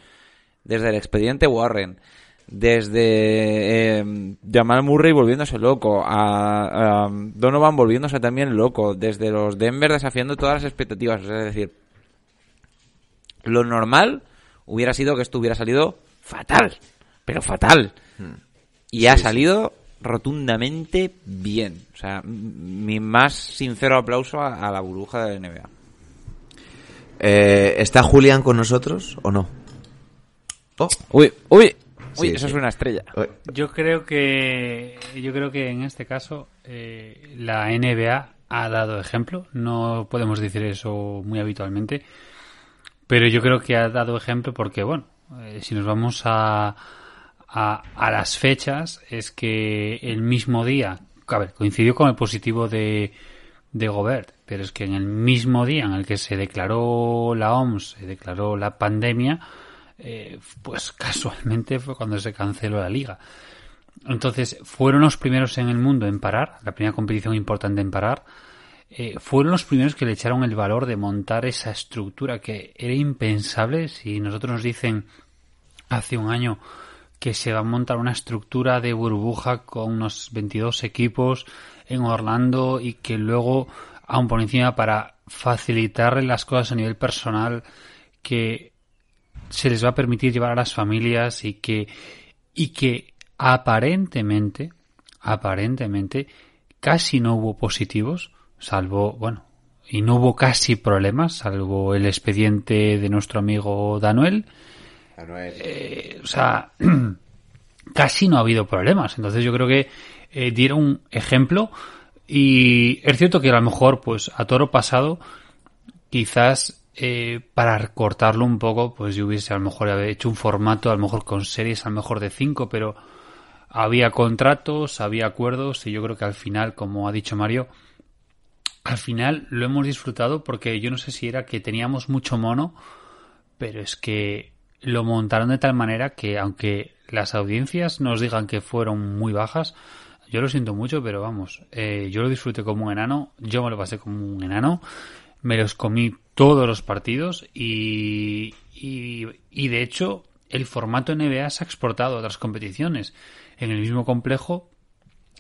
Desde el expediente Warren, desde eh, Jamal Murray volviéndose loco, a, a Donovan volviéndose también loco, desde los Denver desafiando todas las expectativas. O sea, es decir, lo normal hubiera sido que esto hubiera salido fatal, pero fatal. Y ha salido rotundamente bien. O sea, mi más sincero aplauso a, a la burbuja de la NBA. Eh, ¿Está Julián con nosotros o no? Oh, Uy, uy, uy, Sí, eso sí. es una estrella. Yo creo que yo creo que en este caso eh, la NBA ha dado ejemplo. No podemos decir eso muy habitualmente, pero yo creo que ha dado ejemplo porque bueno, eh, si nos vamos a, a las fechas es que el mismo día, a ver, coincidió con el positivo de de Gobert, pero es que en el mismo día en el que se declaró la OMS, se declaró la pandemia, eh, pues casualmente fue cuando se canceló la liga. Entonces, fueron los primeros en el mundo en parar, la primera competición importante en parar. eh, fueron los primeros que le echaron el valor de montar esa estructura que era impensable. Si nosotros nos dicen hace un año que se va a montar una estructura de burbuja con unos 22 equipos en Orlando y que luego, aún por encima, para facilitarle las cosas a nivel personal, que se les va a permitir llevar a las familias y que, y que aparentemente, aparentemente, casi no hubo positivos, salvo, bueno, y no hubo casi problemas, salvo el expediente de nuestro amigo Danuel. Eh, o sea, casi no ha habido problemas. Entonces yo creo que eh, dieron un ejemplo y es cierto que a lo mejor, pues a toro pasado, quizás eh, para recortarlo un poco, pues yo hubiese a lo mejor hecho un formato, a lo mejor con series, a lo mejor de cinco, pero había contratos, había acuerdos y yo creo que al final, como ha dicho Mario, al final lo hemos disfrutado porque yo no sé si era que teníamos mucho mono, pero es que lo montaron de tal manera que aunque las audiencias nos digan que fueron muy bajas, yo lo siento mucho, pero vamos, eh, yo lo disfruté como un enano, yo me lo pasé como un enano, me los comí todos los partidos y, y, y de hecho el formato NBA se ha exportado a otras competiciones. En el mismo complejo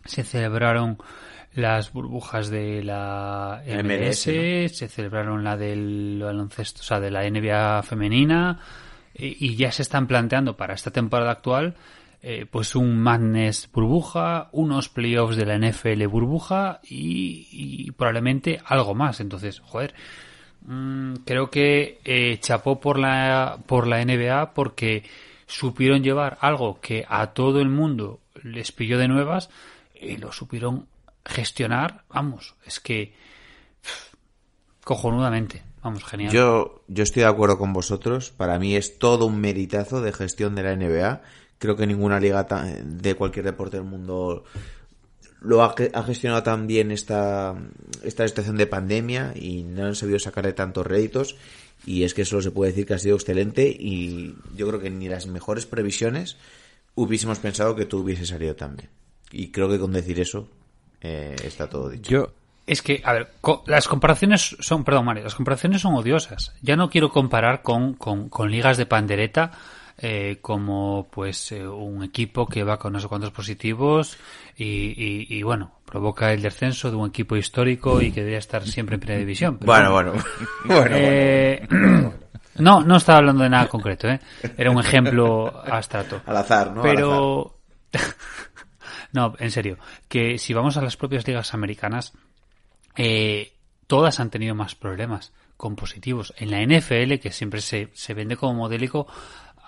se celebraron las burbujas de la MLS, se celebraron la del baloncesto, o sea, de la NBA femenina y, y ya se están planteando para esta temporada actual eh, pues un Madness burbuja, unos playoffs de la NFL burbuja y, y probablemente algo más. Entonces, joder, mm, creo que eh, chapó por la, por la NBA porque supieron llevar algo que a todo el mundo les pilló de nuevas y lo supieron gestionar, vamos, es que cojonudamente, vamos, genial. Yo, yo estoy de acuerdo con vosotros. Para mí es todo un meritazo de gestión de la NBA. Creo que ninguna liga de cualquier deporte del mundo lo ha, ge- ha gestionado tan bien esta, esta situación de pandemia y no han sabido sacarle tantos réditos. Y es que eso se puede decir que ha sido excelente y yo creo que ni las mejores previsiones hubiésemos pensado que tú hubiese salido tan bien. Y creo que con decir eso eh, está todo dicho. Yo, Es que, a ver, co- las comparaciones son, perdón, Mario, las comparaciones son odiosas. Ya no quiero comparar con, con, con ligas de pandereta eh, como, pues, eh, un equipo que va con no sé cuántos positivos y, y, y, bueno, provoca el descenso de un equipo histórico y que debería estar siempre en primera división. Bueno, bueno. bueno, Eh, no, no estaba hablando de nada concreto, ¿eh? Era un ejemplo abstracto. Al azar, ¿no? Al Pero... no, en serio. Que si vamos a las propias ligas americanas, eh, todas han tenido más problemas con positivos. En la NFL, que siempre se, se vende como modélico,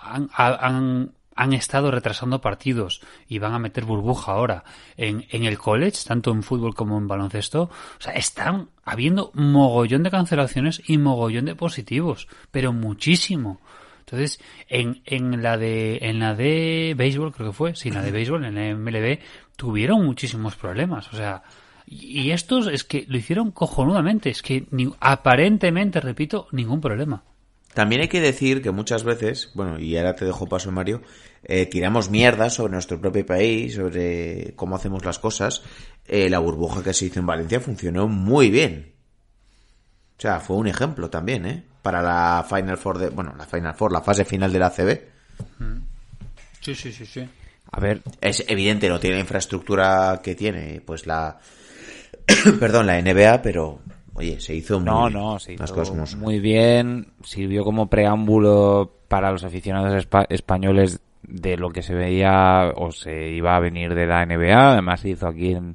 han, han, han estado retrasando partidos y van a meter burbuja ahora. En, en el college, tanto en fútbol como en baloncesto, o sea, están habiendo mogollón de cancelaciones y mogollón de positivos, pero muchísimo. Entonces, en, en la de en la de béisbol, creo que fue, sí, la de béisbol, en la MLB, tuvieron muchísimos problemas. O sea, y estos es que lo hicieron cojonudamente. Es que ni- aparentemente, repito, ningún problema. También hay que decir que muchas veces, bueno, y ahora te dejo paso, Mario, eh, tiramos mierda sobre nuestro propio país, sobre cómo hacemos las cosas. Eh, la burbuja que se hizo en Valencia funcionó muy bien. O sea, fue un ejemplo también, ¿eh? Para la Final Four de, bueno, la Final Four, la fase final de la CB. Sí, sí, sí, sí. a ver, Es evidente, no tiene la infraestructura que tiene, pues la, perdón, la NBA, pero, oye, se hizo muy no, bien. no, Las cosas como son. muy bien, sirvió como preámbulo para los aficionados espa- españoles de lo que se veía o se iba a venir de la NBA, además se hizo aquí en,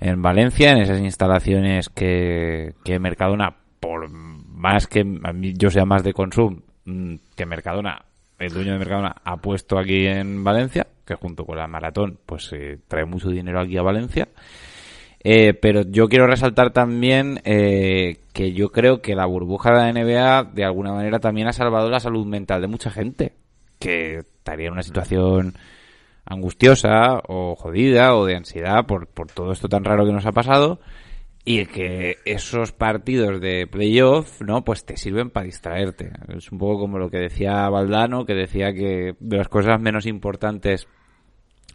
en Valencia, en esas instalaciones que, que Mercadona, por más que a mí yo sea más de consumo, mm, que Mercadona, el dueño de Mercadona, ha puesto aquí en Valencia, que junto con la maratón, pues eh, trae mucho dinero aquí a Valencia. Eh, pero yo quiero resaltar también eh, que yo creo que la burbuja de la NBA de alguna manera también ha salvado la salud mental de mucha gente que estaría en una situación angustiosa o jodida o de ansiedad por, por todo esto tan raro que nos ha pasado y que esos partidos de playoff, ¿no? Pues te sirven para distraerte. Es un poco como lo que decía Valdano, que decía que de las cosas menos importantes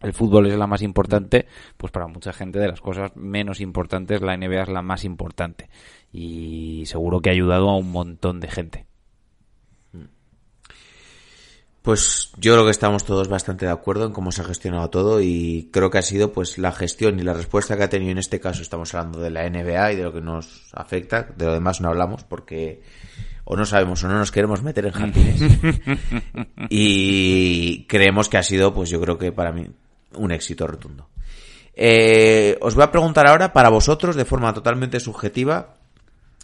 el fútbol es la más importante, pues para mucha gente de las cosas menos importantes la NBA es la más importante. Y seguro que ha ayudado a un montón de gente. Pues yo creo que estamos todos bastante de acuerdo en cómo se ha gestionado todo y creo que ha sido pues la gestión y la respuesta que ha tenido en este caso estamos hablando de la NBA y de lo que nos afecta, de lo demás no hablamos porque o no sabemos o no nos queremos meter en jardines y creemos que ha sido pues yo creo que para mí un éxito rotundo. Eh, os voy a preguntar ahora para vosotros de forma totalmente subjetiva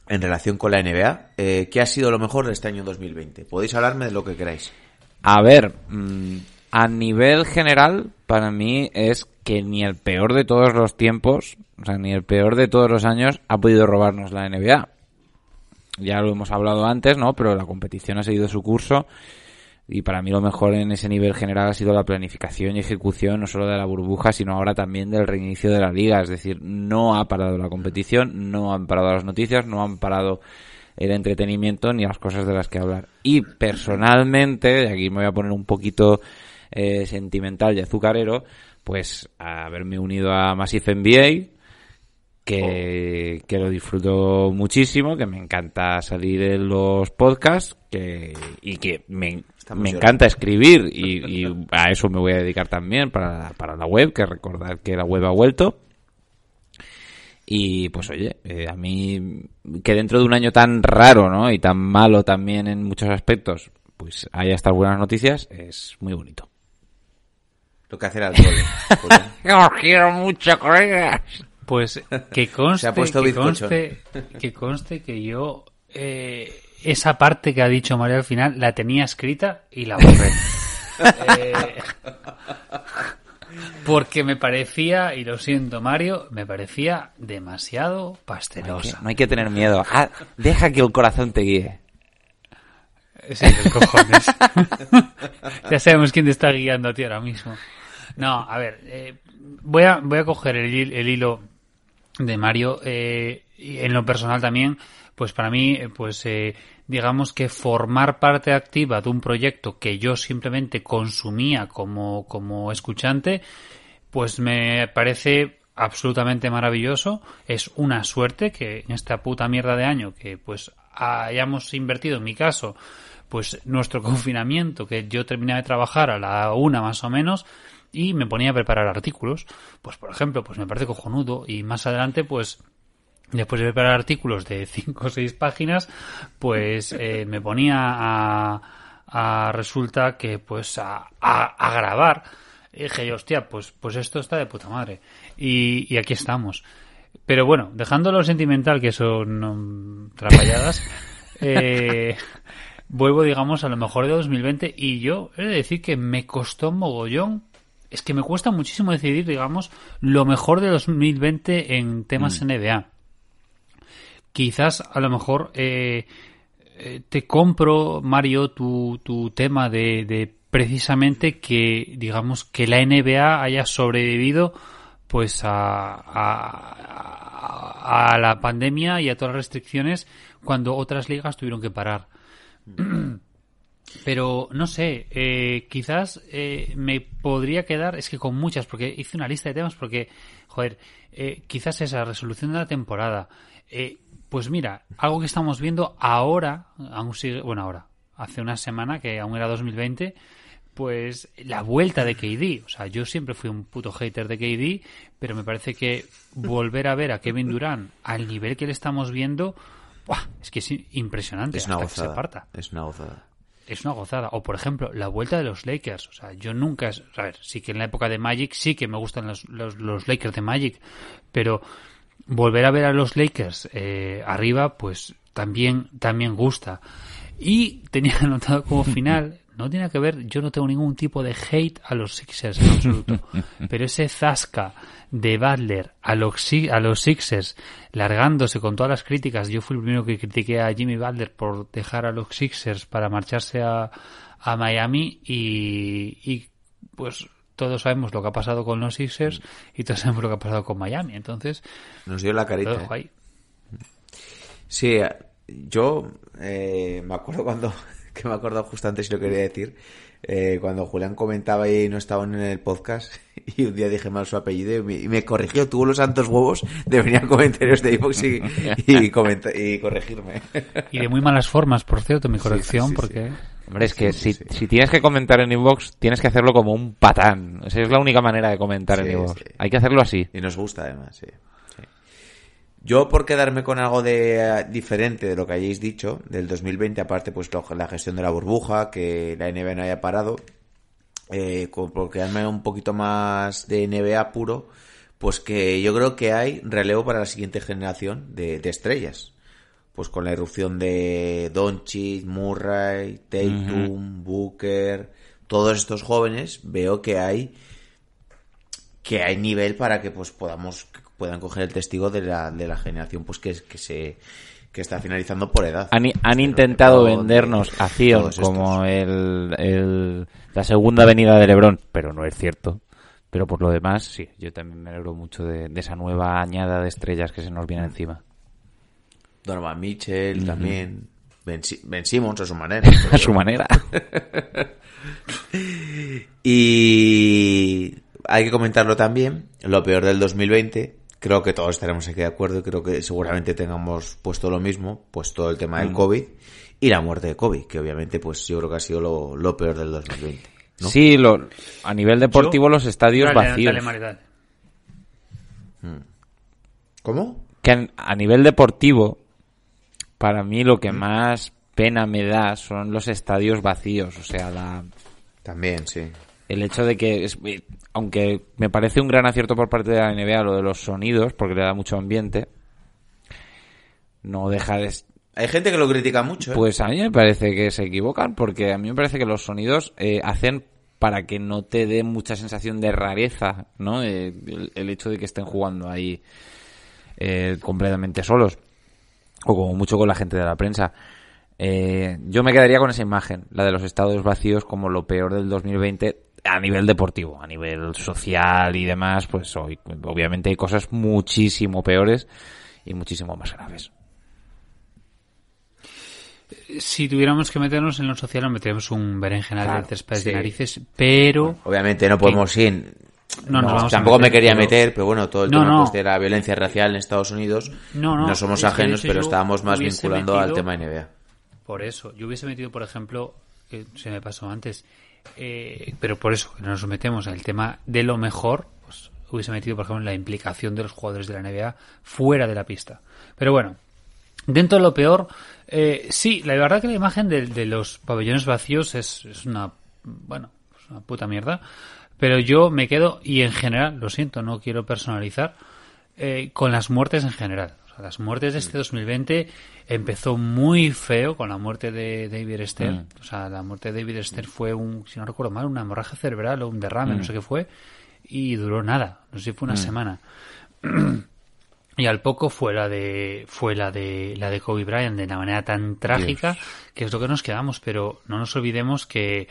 en relación con la NBA, eh, ¿qué ha sido lo mejor de este año 2020? Podéis hablarme de lo que queráis. A ver, mm, a nivel general, para mí es que ni el peor de todos los tiempos, o sea, ni el peor de todos los años ha podido robarnos la NBA. Ya lo hemos hablado antes, ¿no? Pero la competición ha seguido su curso y para mí lo mejor en ese nivel general ha sido la planificación y ejecución no solo de la burbuja, sino ahora también del reinicio de la liga. Es decir, no ha parado la competición, no han parado las noticias, no han parado el entretenimiento ni las cosas de las que hablar. Y personalmente, y aquí me voy a poner un poquito eh, sentimental y azucarero, pues a haberme unido a Massive NBA, que, que lo disfruto muchísimo, que me encanta salir en los podcasts, que, y que me, me encanta escribir y, y a eso me voy a dedicar también para, para la web, que recordar que la web ha vuelto. Y pues oye, eh, a mí que dentro de un año tan raro, ¿no? Y tan malo también en muchos aspectos, pues haya estas buenas noticias, es muy bonito. Lo que hace el alcohol. ¿eh? Os quiero mucho, colegas. Pues que conste, Se ha puesto que, bizcocho. conste que conste que yo eh, esa parte que ha dicho María al final la tenía escrita y la borré. Eh, porque me parecía, y lo siento Mario, me parecía demasiado No hay, que, pastelosa. no hay que tener miedo. Ah, deja que el corazón te guíe. Sí, cojones. ya sabemos quién te está guiando a ti ahora mismo. No, a ver, eh, voy, a, voy a coger el, el hilo de Mario. eh, y en lo personal también, pues para mí, eh, pues eh, digamos que formar parte activa de un proyecto que yo simplemente consumía como, como escuchante, pues me parece absolutamente maravilloso. Es una suerte que en esta puta mierda de año que pues hayamos invertido, en mi caso, pues nuestro confinamiento, que yo terminé de trabajar a la una más o menos y me ponía a preparar artículos. Pues por ejemplo, pues me parece cojonudo y más adelante pues después de preparar artículos de 5 o 6 páginas, pues eh, me ponía a, a resulta que pues a, a, a grabar. Y dije yo, hostia, pues, pues esto está de puta madre. Y, y aquí estamos. Pero bueno, dejando lo sentimental, que son um, trapalladas, eh, vuelvo, digamos, a lo mejor de 2020 y yo he de decir que me costó mogollón. Es que me cuesta muchísimo decidir, digamos, lo mejor de 2020 en temas NBA quizás a lo mejor eh, eh, te compro, Mario, tu, tu tema de, de precisamente que, digamos, que la NBA haya sobrevivido pues a, a, a la pandemia y a todas las restricciones cuando otras ligas tuvieron que parar. Pero no sé, eh, quizás eh, me podría quedar, es que con muchas, porque hice una lista de temas, porque, joder, eh, quizás esa resolución de la temporada. Pues mira, algo que estamos viendo ahora, aún sigue, bueno, ahora, hace una semana, que aún era 2020, pues la vuelta de KD. O sea, yo siempre fui un puto hater de KD, pero me parece que volver a ver a Kevin Durant al nivel que le estamos viendo, ¡buah! es que es impresionante Es una hasta que se gozada. parta Es una gozada. es una gozada. O, por ejemplo, la vuelta de los Lakers. O sea, yo nunca... es- A ver, sí que en la época de Magic sí que me gustan los, los, los Lakers de Magic, pero volver a ver a los Lakers eh, arriba, pues también, también gusta. Y tenía anotado como final, no tiene que ver, yo no tengo ningún tipo de hate a los Sixers en absoluto, pero ese zasca de Butler a los, a los Sixers, largándose con todas las críticas, yo fui el primero que critiqué a Jimmy Butler por dejar a los Sixers para marcharse a, a Miami y, y pues todos sabemos lo que ha pasado con los Sixers y todos sabemos lo que ha pasado con Miami, entonces Nos dio la carita. ¿eh? ahí. Sí, eh, yo eh, me acuerdo cuando que me he acordado justo antes y lo quería decir, eh, cuando Julián comentaba y no estaba en el podcast y un día dije mal su apellido y me, y me corrigió, tuvo los santos huevos de venir a comentarios de iVoox y, y, comenta- y corregirme. Y de muy malas formas, por cierto, mi corrección, sí, sí. porque... Hombre, es que Sí, si, si tienes que comentar en iVoox, tienes que hacerlo como un patán. O sea, es la única manera de comentar Sí, en iVoox. sí. Hay que hacerlo así. Y nos gusta además, sí. Yo por quedarme con algo de eh, diferente de lo que hayáis dicho del 2020, aparte pues lo- la gestión de la burbuja, que la NBA no haya parado, eh, con- por quedarme un poquito más de NBA puro, pues que yo creo que hay relevo para la siguiente generación de, de estrellas. Pues con la irrupción de Doncic, Murray, Tatum, Booker, todos estos jóvenes, veo que hay que hay nivel para que pues podamos puedan coger el testigo de la, de la generación pues que, que se que está finalizando por edad. Han, intentado vendernos a Zion como el, el- la segunda venida de LeBron, pero no es cierto. Pero por lo demás, sí, yo también me alegro mucho de, de esa nueva añada de estrellas que se nos viene encima. Donovan Mitchell también. Ben, Ben Simmons a su manera. A su manera. Y hay que comentarlo también, lo peor del 2020, creo que todos estaremos aquí de acuerdo, creo que seguramente tengamos puesto lo mismo, pues todo el tema del COVID y la muerte de COVID, que obviamente pues yo creo que ha sido lo, lo peor del 2020. ¿no? Sí, lo, a nivel deportivo los estadios Dale, vacíos. dale, dale. ¿Cómo? que a, a nivel deportivo, para mí lo que más pena me da son los estadios vacíos. O sea, la, También, sí. El hecho de que, es- eh, aunque me parece un gran acierto por parte de la NBA lo de los sonidos, porque le da mucho ambiente, no deja de... Hay gente que lo critica mucho, ¿eh? Pues a mí me parece que se equivocan, porque a mí me parece que los sonidos eh, hacen para que no te dé mucha sensación de rareza, ¿no? Eh, el, el hecho de que estén jugando ahí eh, completamente solos, o como mucho con la gente de la prensa. Eh, yo me quedaría con esa imagen, la de los estados vacíos como lo peor del 2020 a nivel deportivo, a nivel social y demás, pues hoy obviamente hay cosas muchísimo peores y muchísimo más graves. Si tuviéramos que meternos en lo social, nos meteríamos un berenjenal Claro, de tres pares sí. de narices, pero... Obviamente no podemos ir. No a tampoco me quería pero- meter, pero bueno, todo el No, tema no. pues, de la violencia racial en Estados Unidos No, no, somos es que de ajenos, pero estábamos más vinculando al tema NBA. Por eso, yo hubiese metido, por ejemplo, que se me pasó antes, eh, pero por eso, que no nos metemos en el tema de lo mejor, pues hubiese metido, por ejemplo, la implicación de los jugadores de la NBA fuera de la pista. Pero bueno, dentro de lo peor, eh, sí, la verdad que la imagen de, de los pabellones vacíos es, es una, bueno, es una puta mierda. Pero yo me quedo, y en general, lo siento, no quiero personalizar, eh, con las muertes en general. O sea, las muertes de este 2020 empezó muy feo con la muerte de David Stern. Mm. O sea, la muerte de David Stern fue un, si no recuerdo mal, una hemorragia cerebral o un derrame, no sé qué fue, y duró nada. No sé si fue una semana. Y al poco fue la de fue la de la de Kobe Bryant de una manera tan trágica que es lo que nos quedamos, pero no nos olvidemos que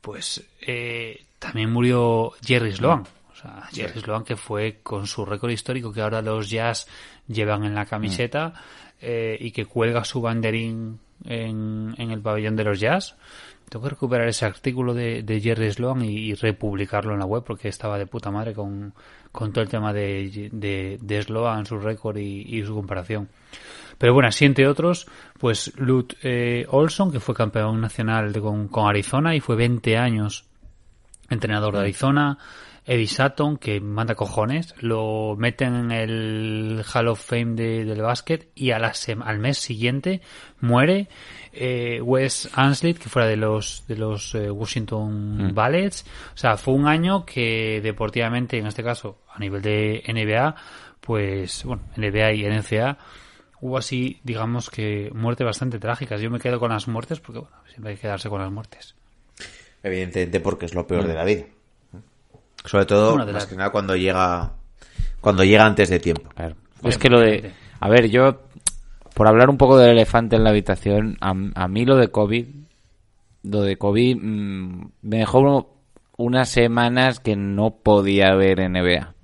pues eh, también murió Jerry Sloan. O sea, Jerry Sloan que fue con su récord histórico que ahora los Jazz llevan en la camiseta eh, y que cuelga su banderín en, en el pabellón de los Jazz. Tengo que recuperar ese artículo de, de Jerry Sloan y, y republicarlo en la web porque estaba de puta madre con, con todo el tema de, de, de Sloan, su récord y, y su comparación. Pero bueno, así entre otros, pues Lut eh, Olson, que fue campeón nacional de- con, con Arizona y fue 20 años entrenador de Arizona. Eddie Sutton, que manda cojones, lo meten en el Hall of Fame de- del básquet y a la sem- al mes siguiente muere eh, Wes Anslit, que fuera de los de los eh, Washington Ballets. O sea, fue un año que deportivamente, en este caso, a nivel de NBA, pues, bueno, NBA y NCA, hubo así, digamos que, muertes bastante trágicas. Yo me quedo con las muertes porque, bueno, siempre hay que quedarse con las muertes. Evidentemente porque es lo peor de la vida. Sobre todo, más que nada cuando llega cuando llega antes de tiempo. Claro. Es que lo de... A ver, yo, por hablar un poco del elefante en la habitación, a, a mí lo de COVID, lo de COVID mm, me dejó unas semanas que no podía ver NBA.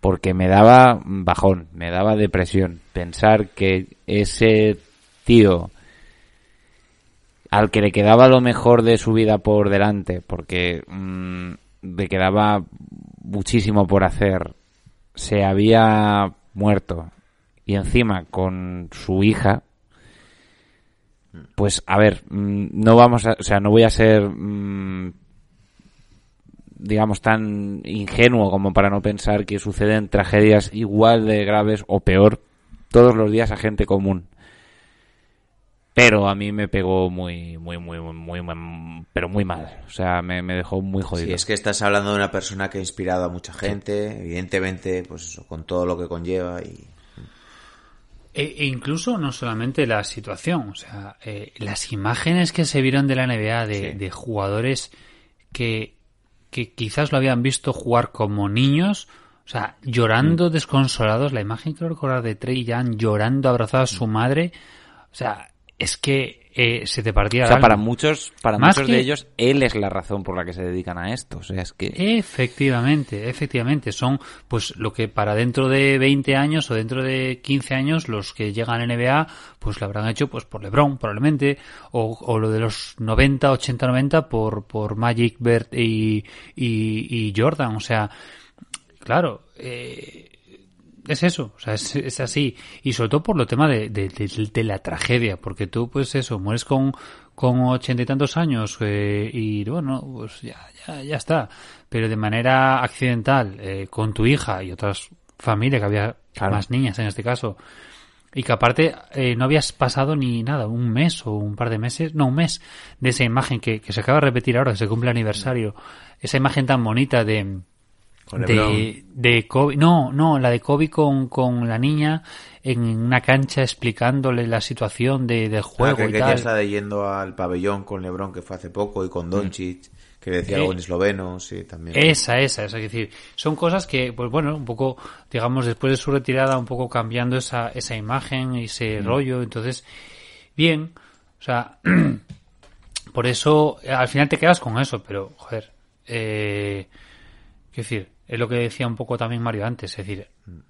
Porque me daba bajón, me daba depresión. Pensar que ese tío al que le quedaba lo mejor de su vida por delante, porque mm, le quedaba muchísimo por hacer, se había muerto y encima con su hija, pues a ver, mm, no vamos a, o sea, no voy a ser, mm, digamos, tan ingenuo como para no pensar que suceden tragedias igual de graves o peor todos los días a gente común. Pero a mí me pegó muy, muy, muy, muy, muy- pero muy mal. O sea, me, me dejó muy jodido. Sí, es que estás hablando de una persona que ha inspirado a mucha gente, evidentemente, pues eso, con todo lo que conlleva y... E, e incluso no solamente la situación, o sea, eh, las imágenes que se vieron de la NBA de, Sí. de jugadores que, que quizás lo habían visto jugar como niños, o sea, Mm. llorando desconsolados, la imagen quiero recordar de Trey Young llorando abrazado a Mm. su madre, o sea, es que eh, se te partía O sea, para muchos, para Más muchos que- de ellos, él es la razón por la que se dedican a esto. O sea, es que... Efectivamente, efectivamente. Son pues lo que para dentro de 20 años o dentro de 15 años los que llegan a NBA pues lo habrán hecho pues por LeBron probablemente o, o lo de los 90, 80, 90 por, por Magic, Bird y, y, y Jordan. O sea, claro, eh, es eso, o sea, es, es así. Y sobre todo por lo tema de, de, de- de la tragedia, porque tú, pues eso, mueres con, con ochenta y tantos años eh, y bueno, pues ya, ya, ya está. Pero de manera accidental, eh, con tu hija y otras familias, que había Claro. más niñas en este caso, y que aparte eh, no habías pasado ni nada, un mes o un par de meses, no, un mes, de esa imagen que, que se acaba de repetir ahora, que se cumple el aniversario, esa imagen tan bonita de Con de, de Kobe, no, no, la de Kobe con, con la niña en una cancha explicándole la situación de, del Ah, juego que, y que tal. está yendo al pabellón con Lebron que fue hace poco y con Doncic, que le decía Eh, algo en esloveno, sí, también. Esa, esa, esa, es decir, son cosas que, pues bueno, un poco, digamos, después de su retirada, un poco cambiando esa, esa imagen y ese rollo, entonces, bien, o sea, por eso, al final te quedas con eso, pero, joder, eh, quiero decir, es lo que decía un poco también Mario antes, es decir,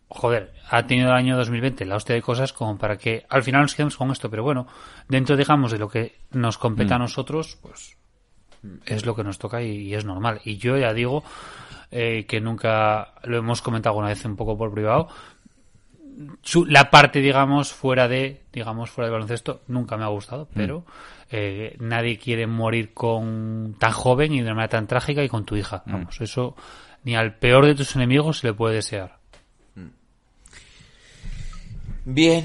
joder, ha tenido el año 2020 la hostia de cosas como para que al final nos quedemos con esto, pero bueno, dentro, digamos, de lo que nos compete a nosotros, pues es lo que nos toca y, y es normal. Y yo ya digo eh, que nunca lo hemos comentado una vez un poco por privado. Su- la parte, digamos, fuera de, digamos, fuera del baloncesto, nunca me ha gustado, pero eh, nadie quiere morir con tan joven y de una manera tan trágica y con tu hija. Vamos, eso ni al peor de tus enemigos se le puede desear. Bien,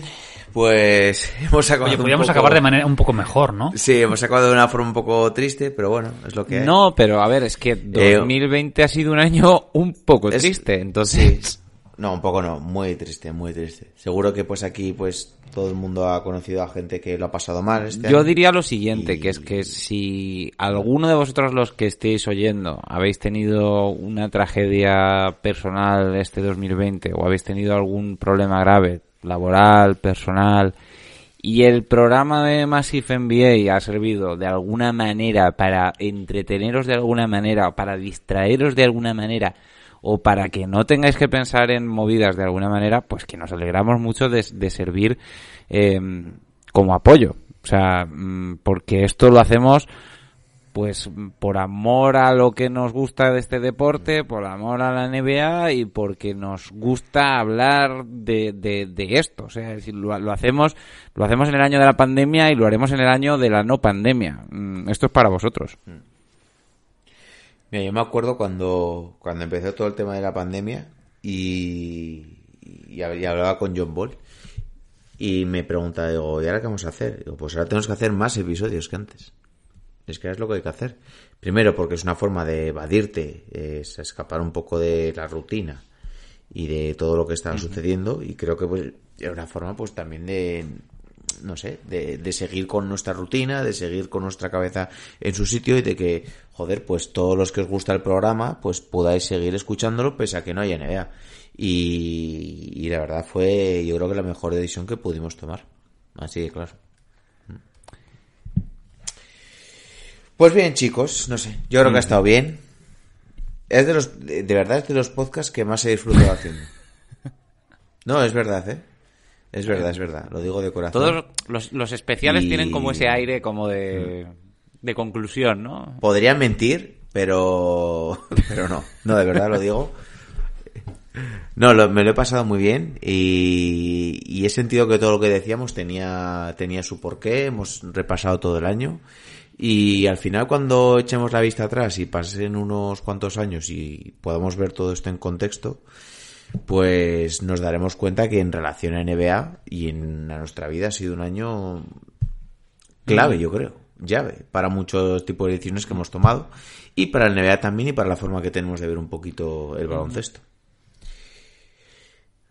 pues hemos acabado Oye, un podríamos poco- acabar de manera un poco mejor, ¿no? Sí, hemos acabado de una forma un poco triste, pero bueno, es lo que hay. No, pero a ver, es que 2020 ha sido un año un poco Es- triste, entonces... No, un poco no, muy triste, muy triste. Seguro que pues aquí pues todo el mundo ha conocido a gente que lo ha pasado mal este Yo año. diría lo siguiente, Y- que es que si alguno de vosotros los que estéis oyendo habéis tenido una tragedia personal este 2020 o habéis tenido algún problema grave, laboral, personal, y el programa de Massive NBA ha servido de alguna manera para entreteneros de alguna manera, para distraeros de alguna manera, o para que no tengáis que pensar en movidas de alguna manera, pues que nos alegramos mucho de, servir eh, como apoyo. O sea, mm, porque esto lo hacemos pues por amor a lo que nos gusta de este deporte, por amor a la NBA y porque nos gusta hablar de, de, de esto. O sea, es decir, lo, hacemos, lo hacemos en el año de la pandemia y lo haremos en el año de la no pandemia. Mm, Esto es para vosotros. Mira, yo me acuerdo cuando, cuando empezó todo el tema de la pandemia y, y, hab- y hablaba con John Ball y me pregunta, digo, ¿y ahora qué vamos a hacer? Digo, pues ahora tenemos que hacer más episodios que antes. Es que es lo que hay que hacer. Primero porque es una forma de evadirte, es escapar un poco de la rutina y de todo lo que está sucediendo y creo que pues es una forma pues también de no sé, de, de seguir con nuestra rutina, de seguir con nuestra cabeza en su sitio y de que, joder, pues todos los que os gusta el programa, pues podáis seguir escuchándolo pese a que no haya NBA. Y, y la verdad fue, yo creo que la mejor decisión que pudimos tomar. Así de claro. Pues bien, chicos, no sé, yo creo que ha estado bien. Es de los, de de verdad es de los podcasts que más he disfrutado haciendo. No, es verdad, ¿eh? Es verdad, es verdad. Lo digo de corazón. Todos los, los especiales Y- tienen como ese aire como de, de conclusión, ¿no? Podrían mentir, pero. Pero no. No, de verdad lo digo. No, lo- me lo he pasado muy bien y, y he sentido que todo lo que decíamos tenía, tenía su porqué. Hemos repasado todo el año y al final cuando echemos la vista atrás y pasen unos cuantos años y podamos ver todo esto en contexto, pues nos daremos cuenta que en relación a NBA y en a nuestra vida ha sido un año clave, yo creo, llave, para muchos tipos de decisiones que hemos tomado y para el NBA también y para la forma que tenemos de ver un poquito el baloncesto.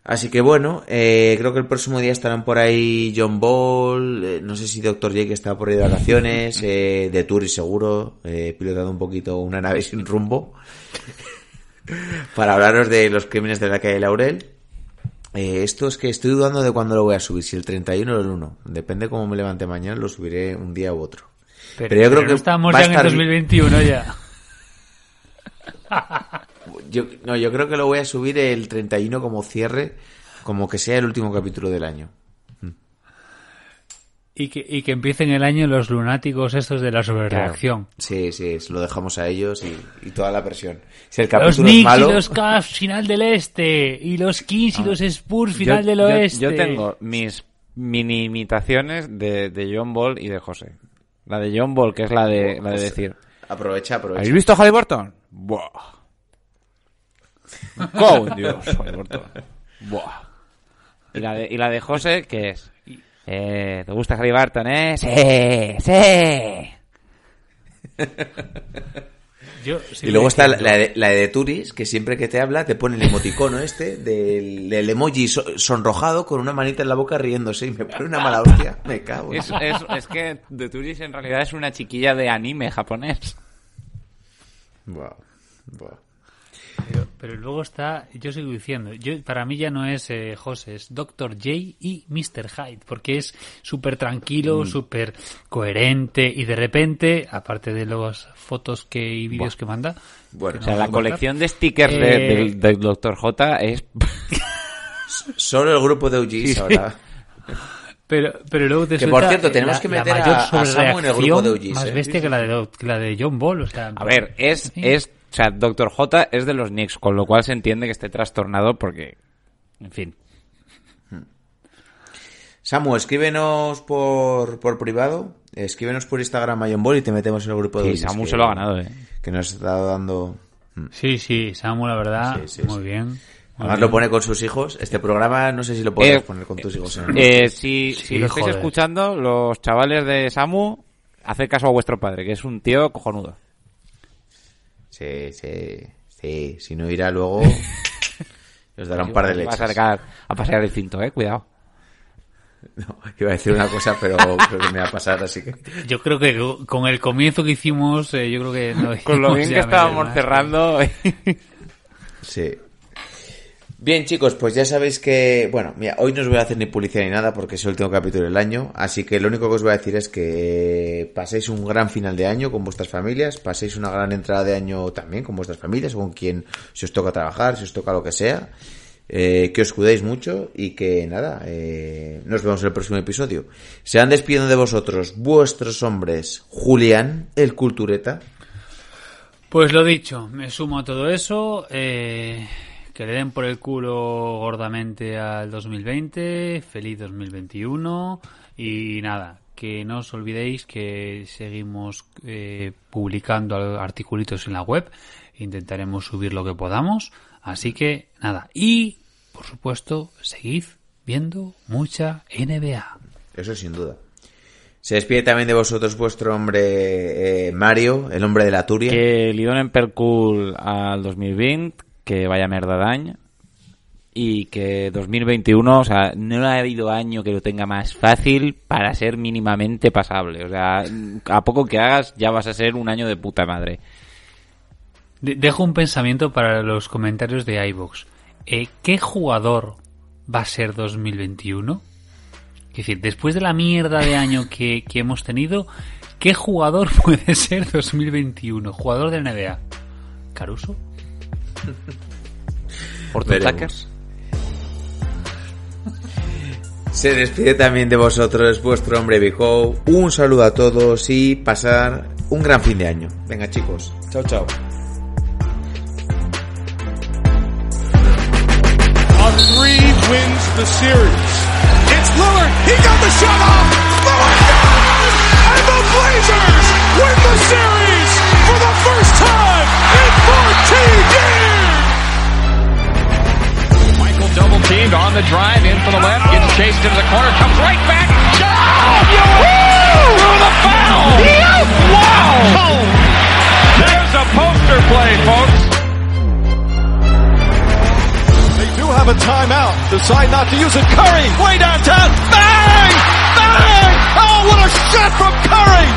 Así que bueno, eh, creo que el próximo día estarán por ahí John Ball, eh, no sé si Dr. J que está por ahí de vacaciones, eh, de Turi seguro, eh, pilotando un poquito una nave sin rumbo, para hablaros de los crímenes de la calle Laurel. Esto es que estoy dudando de cuándo lo voy a subir, si el 31 o el 1. Depende cómo me levante mañana, lo subiré un día u otro. Pero, Pero yo creo pero que no estamos ya en el estar- 2021 ya. Yo, no, yo creo que lo voy a subir el 31 como cierre, como que sea el último capítulo del año. Y que, y que empiecen el año los lunáticos estos de la sobrereacción. Sí, sí, se lo dejamos a ellos y, y toda la presión. Si el Los Knicks malo, y los Cavs final del este. Y los Kings y los Spurs final yo, del yo- oeste. yo tengo mis mini imitaciones de, de John Ball y de José. La de John Ball, que es la de, la de decir... aprovecha, aprovecha. ¿Habéis visto a Halliburton? Buah. ¡Go, Dios! Halliburton. Buah. Y la, de, y la de José, que es... Eh, ¿Te gusta Halliburton, eh? ¡Sí! ¡Sí! Yo Y luego está la, de, la de Turis, que siempre que te habla te pone el emoticono este del, del emoji so- sonrojado con una manita en la boca riéndose y me pone una mala hostia. Me cago. Es, es, es que de Turis en realidad es una chiquilla de anime japonés. Buah, buah. Pero, pero luego está, yo sigo diciendo, yo para mí ya no es eh, José, es Dr. J y Mr. Hyde, porque es súper tranquilo, súper coherente y de repente, aparte de las fotos que y vídeos que manda, Bueno, O sea, la colección de stickers de- Eh, del, del Dr. J es... solo el grupo de OGs ahora. pero, pero luego te Que, por cierto, tenemos la- que meter a- a Samu en el grupo de OGs, más ¿eh? bestia que la de, que la de John Ball, o sea, A ver, es, Sí. es, o sea, Dr. J es de los Knicks, con lo cual se entiende que esté trastornado porque, en fin. Samu, escríbenos por, por privado, escríbenos por Instagram a John Ball y te metemos en el grupo de Sí, Samu que- se lo ha ganado, eh. Que nos está dando... Sí, sí, Samu, la verdad, Sí, sí, muy sí. bien. muy Además bien. lo pone con sus hijos. Este programa no sé si lo puedes Eh, poner con tus hijos. en el Eh, si, Sí, si lo estáis joder. escuchando, los chavales de Samu, haced caso a vuestro padre, que es un tío cojonudo. Sí, sí, sí. Si no irá luego, os dará un par de Va a leches. sacar a pasear el cinto, eh, cuidado. No, iba a decir una cosa, pero creo que me va a pasar, así que... Yo creo que con el comienzo que hicimos, eh, yo creo que no Con lo bien que estábamos más. cerrando. Sí. Bien, chicos, pues ya sabéis que, bueno, mira, hoy no os voy a hacer ni publicidad ni nada porque es el último capítulo del año, así que lo único que os voy a decir es que paséis un gran final de año con vuestras familias, paséis una gran entrada de año también con vuestras familias con quien si os toca trabajar, si os toca lo que sea, eh, que os cuidéis mucho y que nada, eh, nos vemos en el próximo episodio. Se van despidiendo de vosotros vuestros hombres, Julián, el cultureta, Pues lo dicho, me sumo a todo eso. eh, que le den por el culo gordamente al 2020. Feliz 2021. Y nada, que no os olvidéis que seguimos eh, publicando articulitos en la web. Intentaremos subir lo que podamos. Así que nada. Y, por supuesto, seguid viendo mucha NBA. Eso sin duda. Se despide también de vosotros vuestro hombre eh, Mario, el hombre de la Turia. que li donen per cul al 2020, que vaya merda d'any, y que 2021, o sea, no ha habido año que lo tenga más fácil para ser mínimamente pasable. O sea, a poco que hagas ya vas a ser un año de puta madre. De- dejo un pensamiento para los comentarios de iVoox. Eh, ¿Qué jugador va a ser 2021? Es decir, después de la mierda de año que, que hemos tenido, ¿qué jugador puede ser 2021? Jugador de NBA. ¿Caruso? Por tu Veremos. tacas. Se despide también de vosotros vuestro hombre Bijo. Un saludo a todos y pasar un gran fin de año. Venga chicos, chao chao. The Blazers win the series for the first time in 14 years. Double teamed on the drive in for the left, gets chased into the corner, comes right back. Oh, through the foul. Wow. There's a poster play, folks. They do have a timeout. Decide not to use it. Curry way downtown. Bang! Bang! Oh, what a shot from Curry!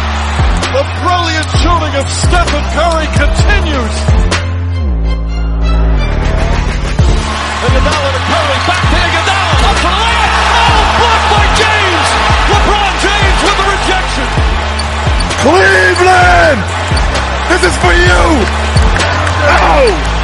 The brilliant shooting of Stephen Curry continues. Iguodala to Curry. Back to Iguodala. Up to the layup. Oh, blocked by James. LeBron James with the rejection. Cleveland! This is for you! Oh!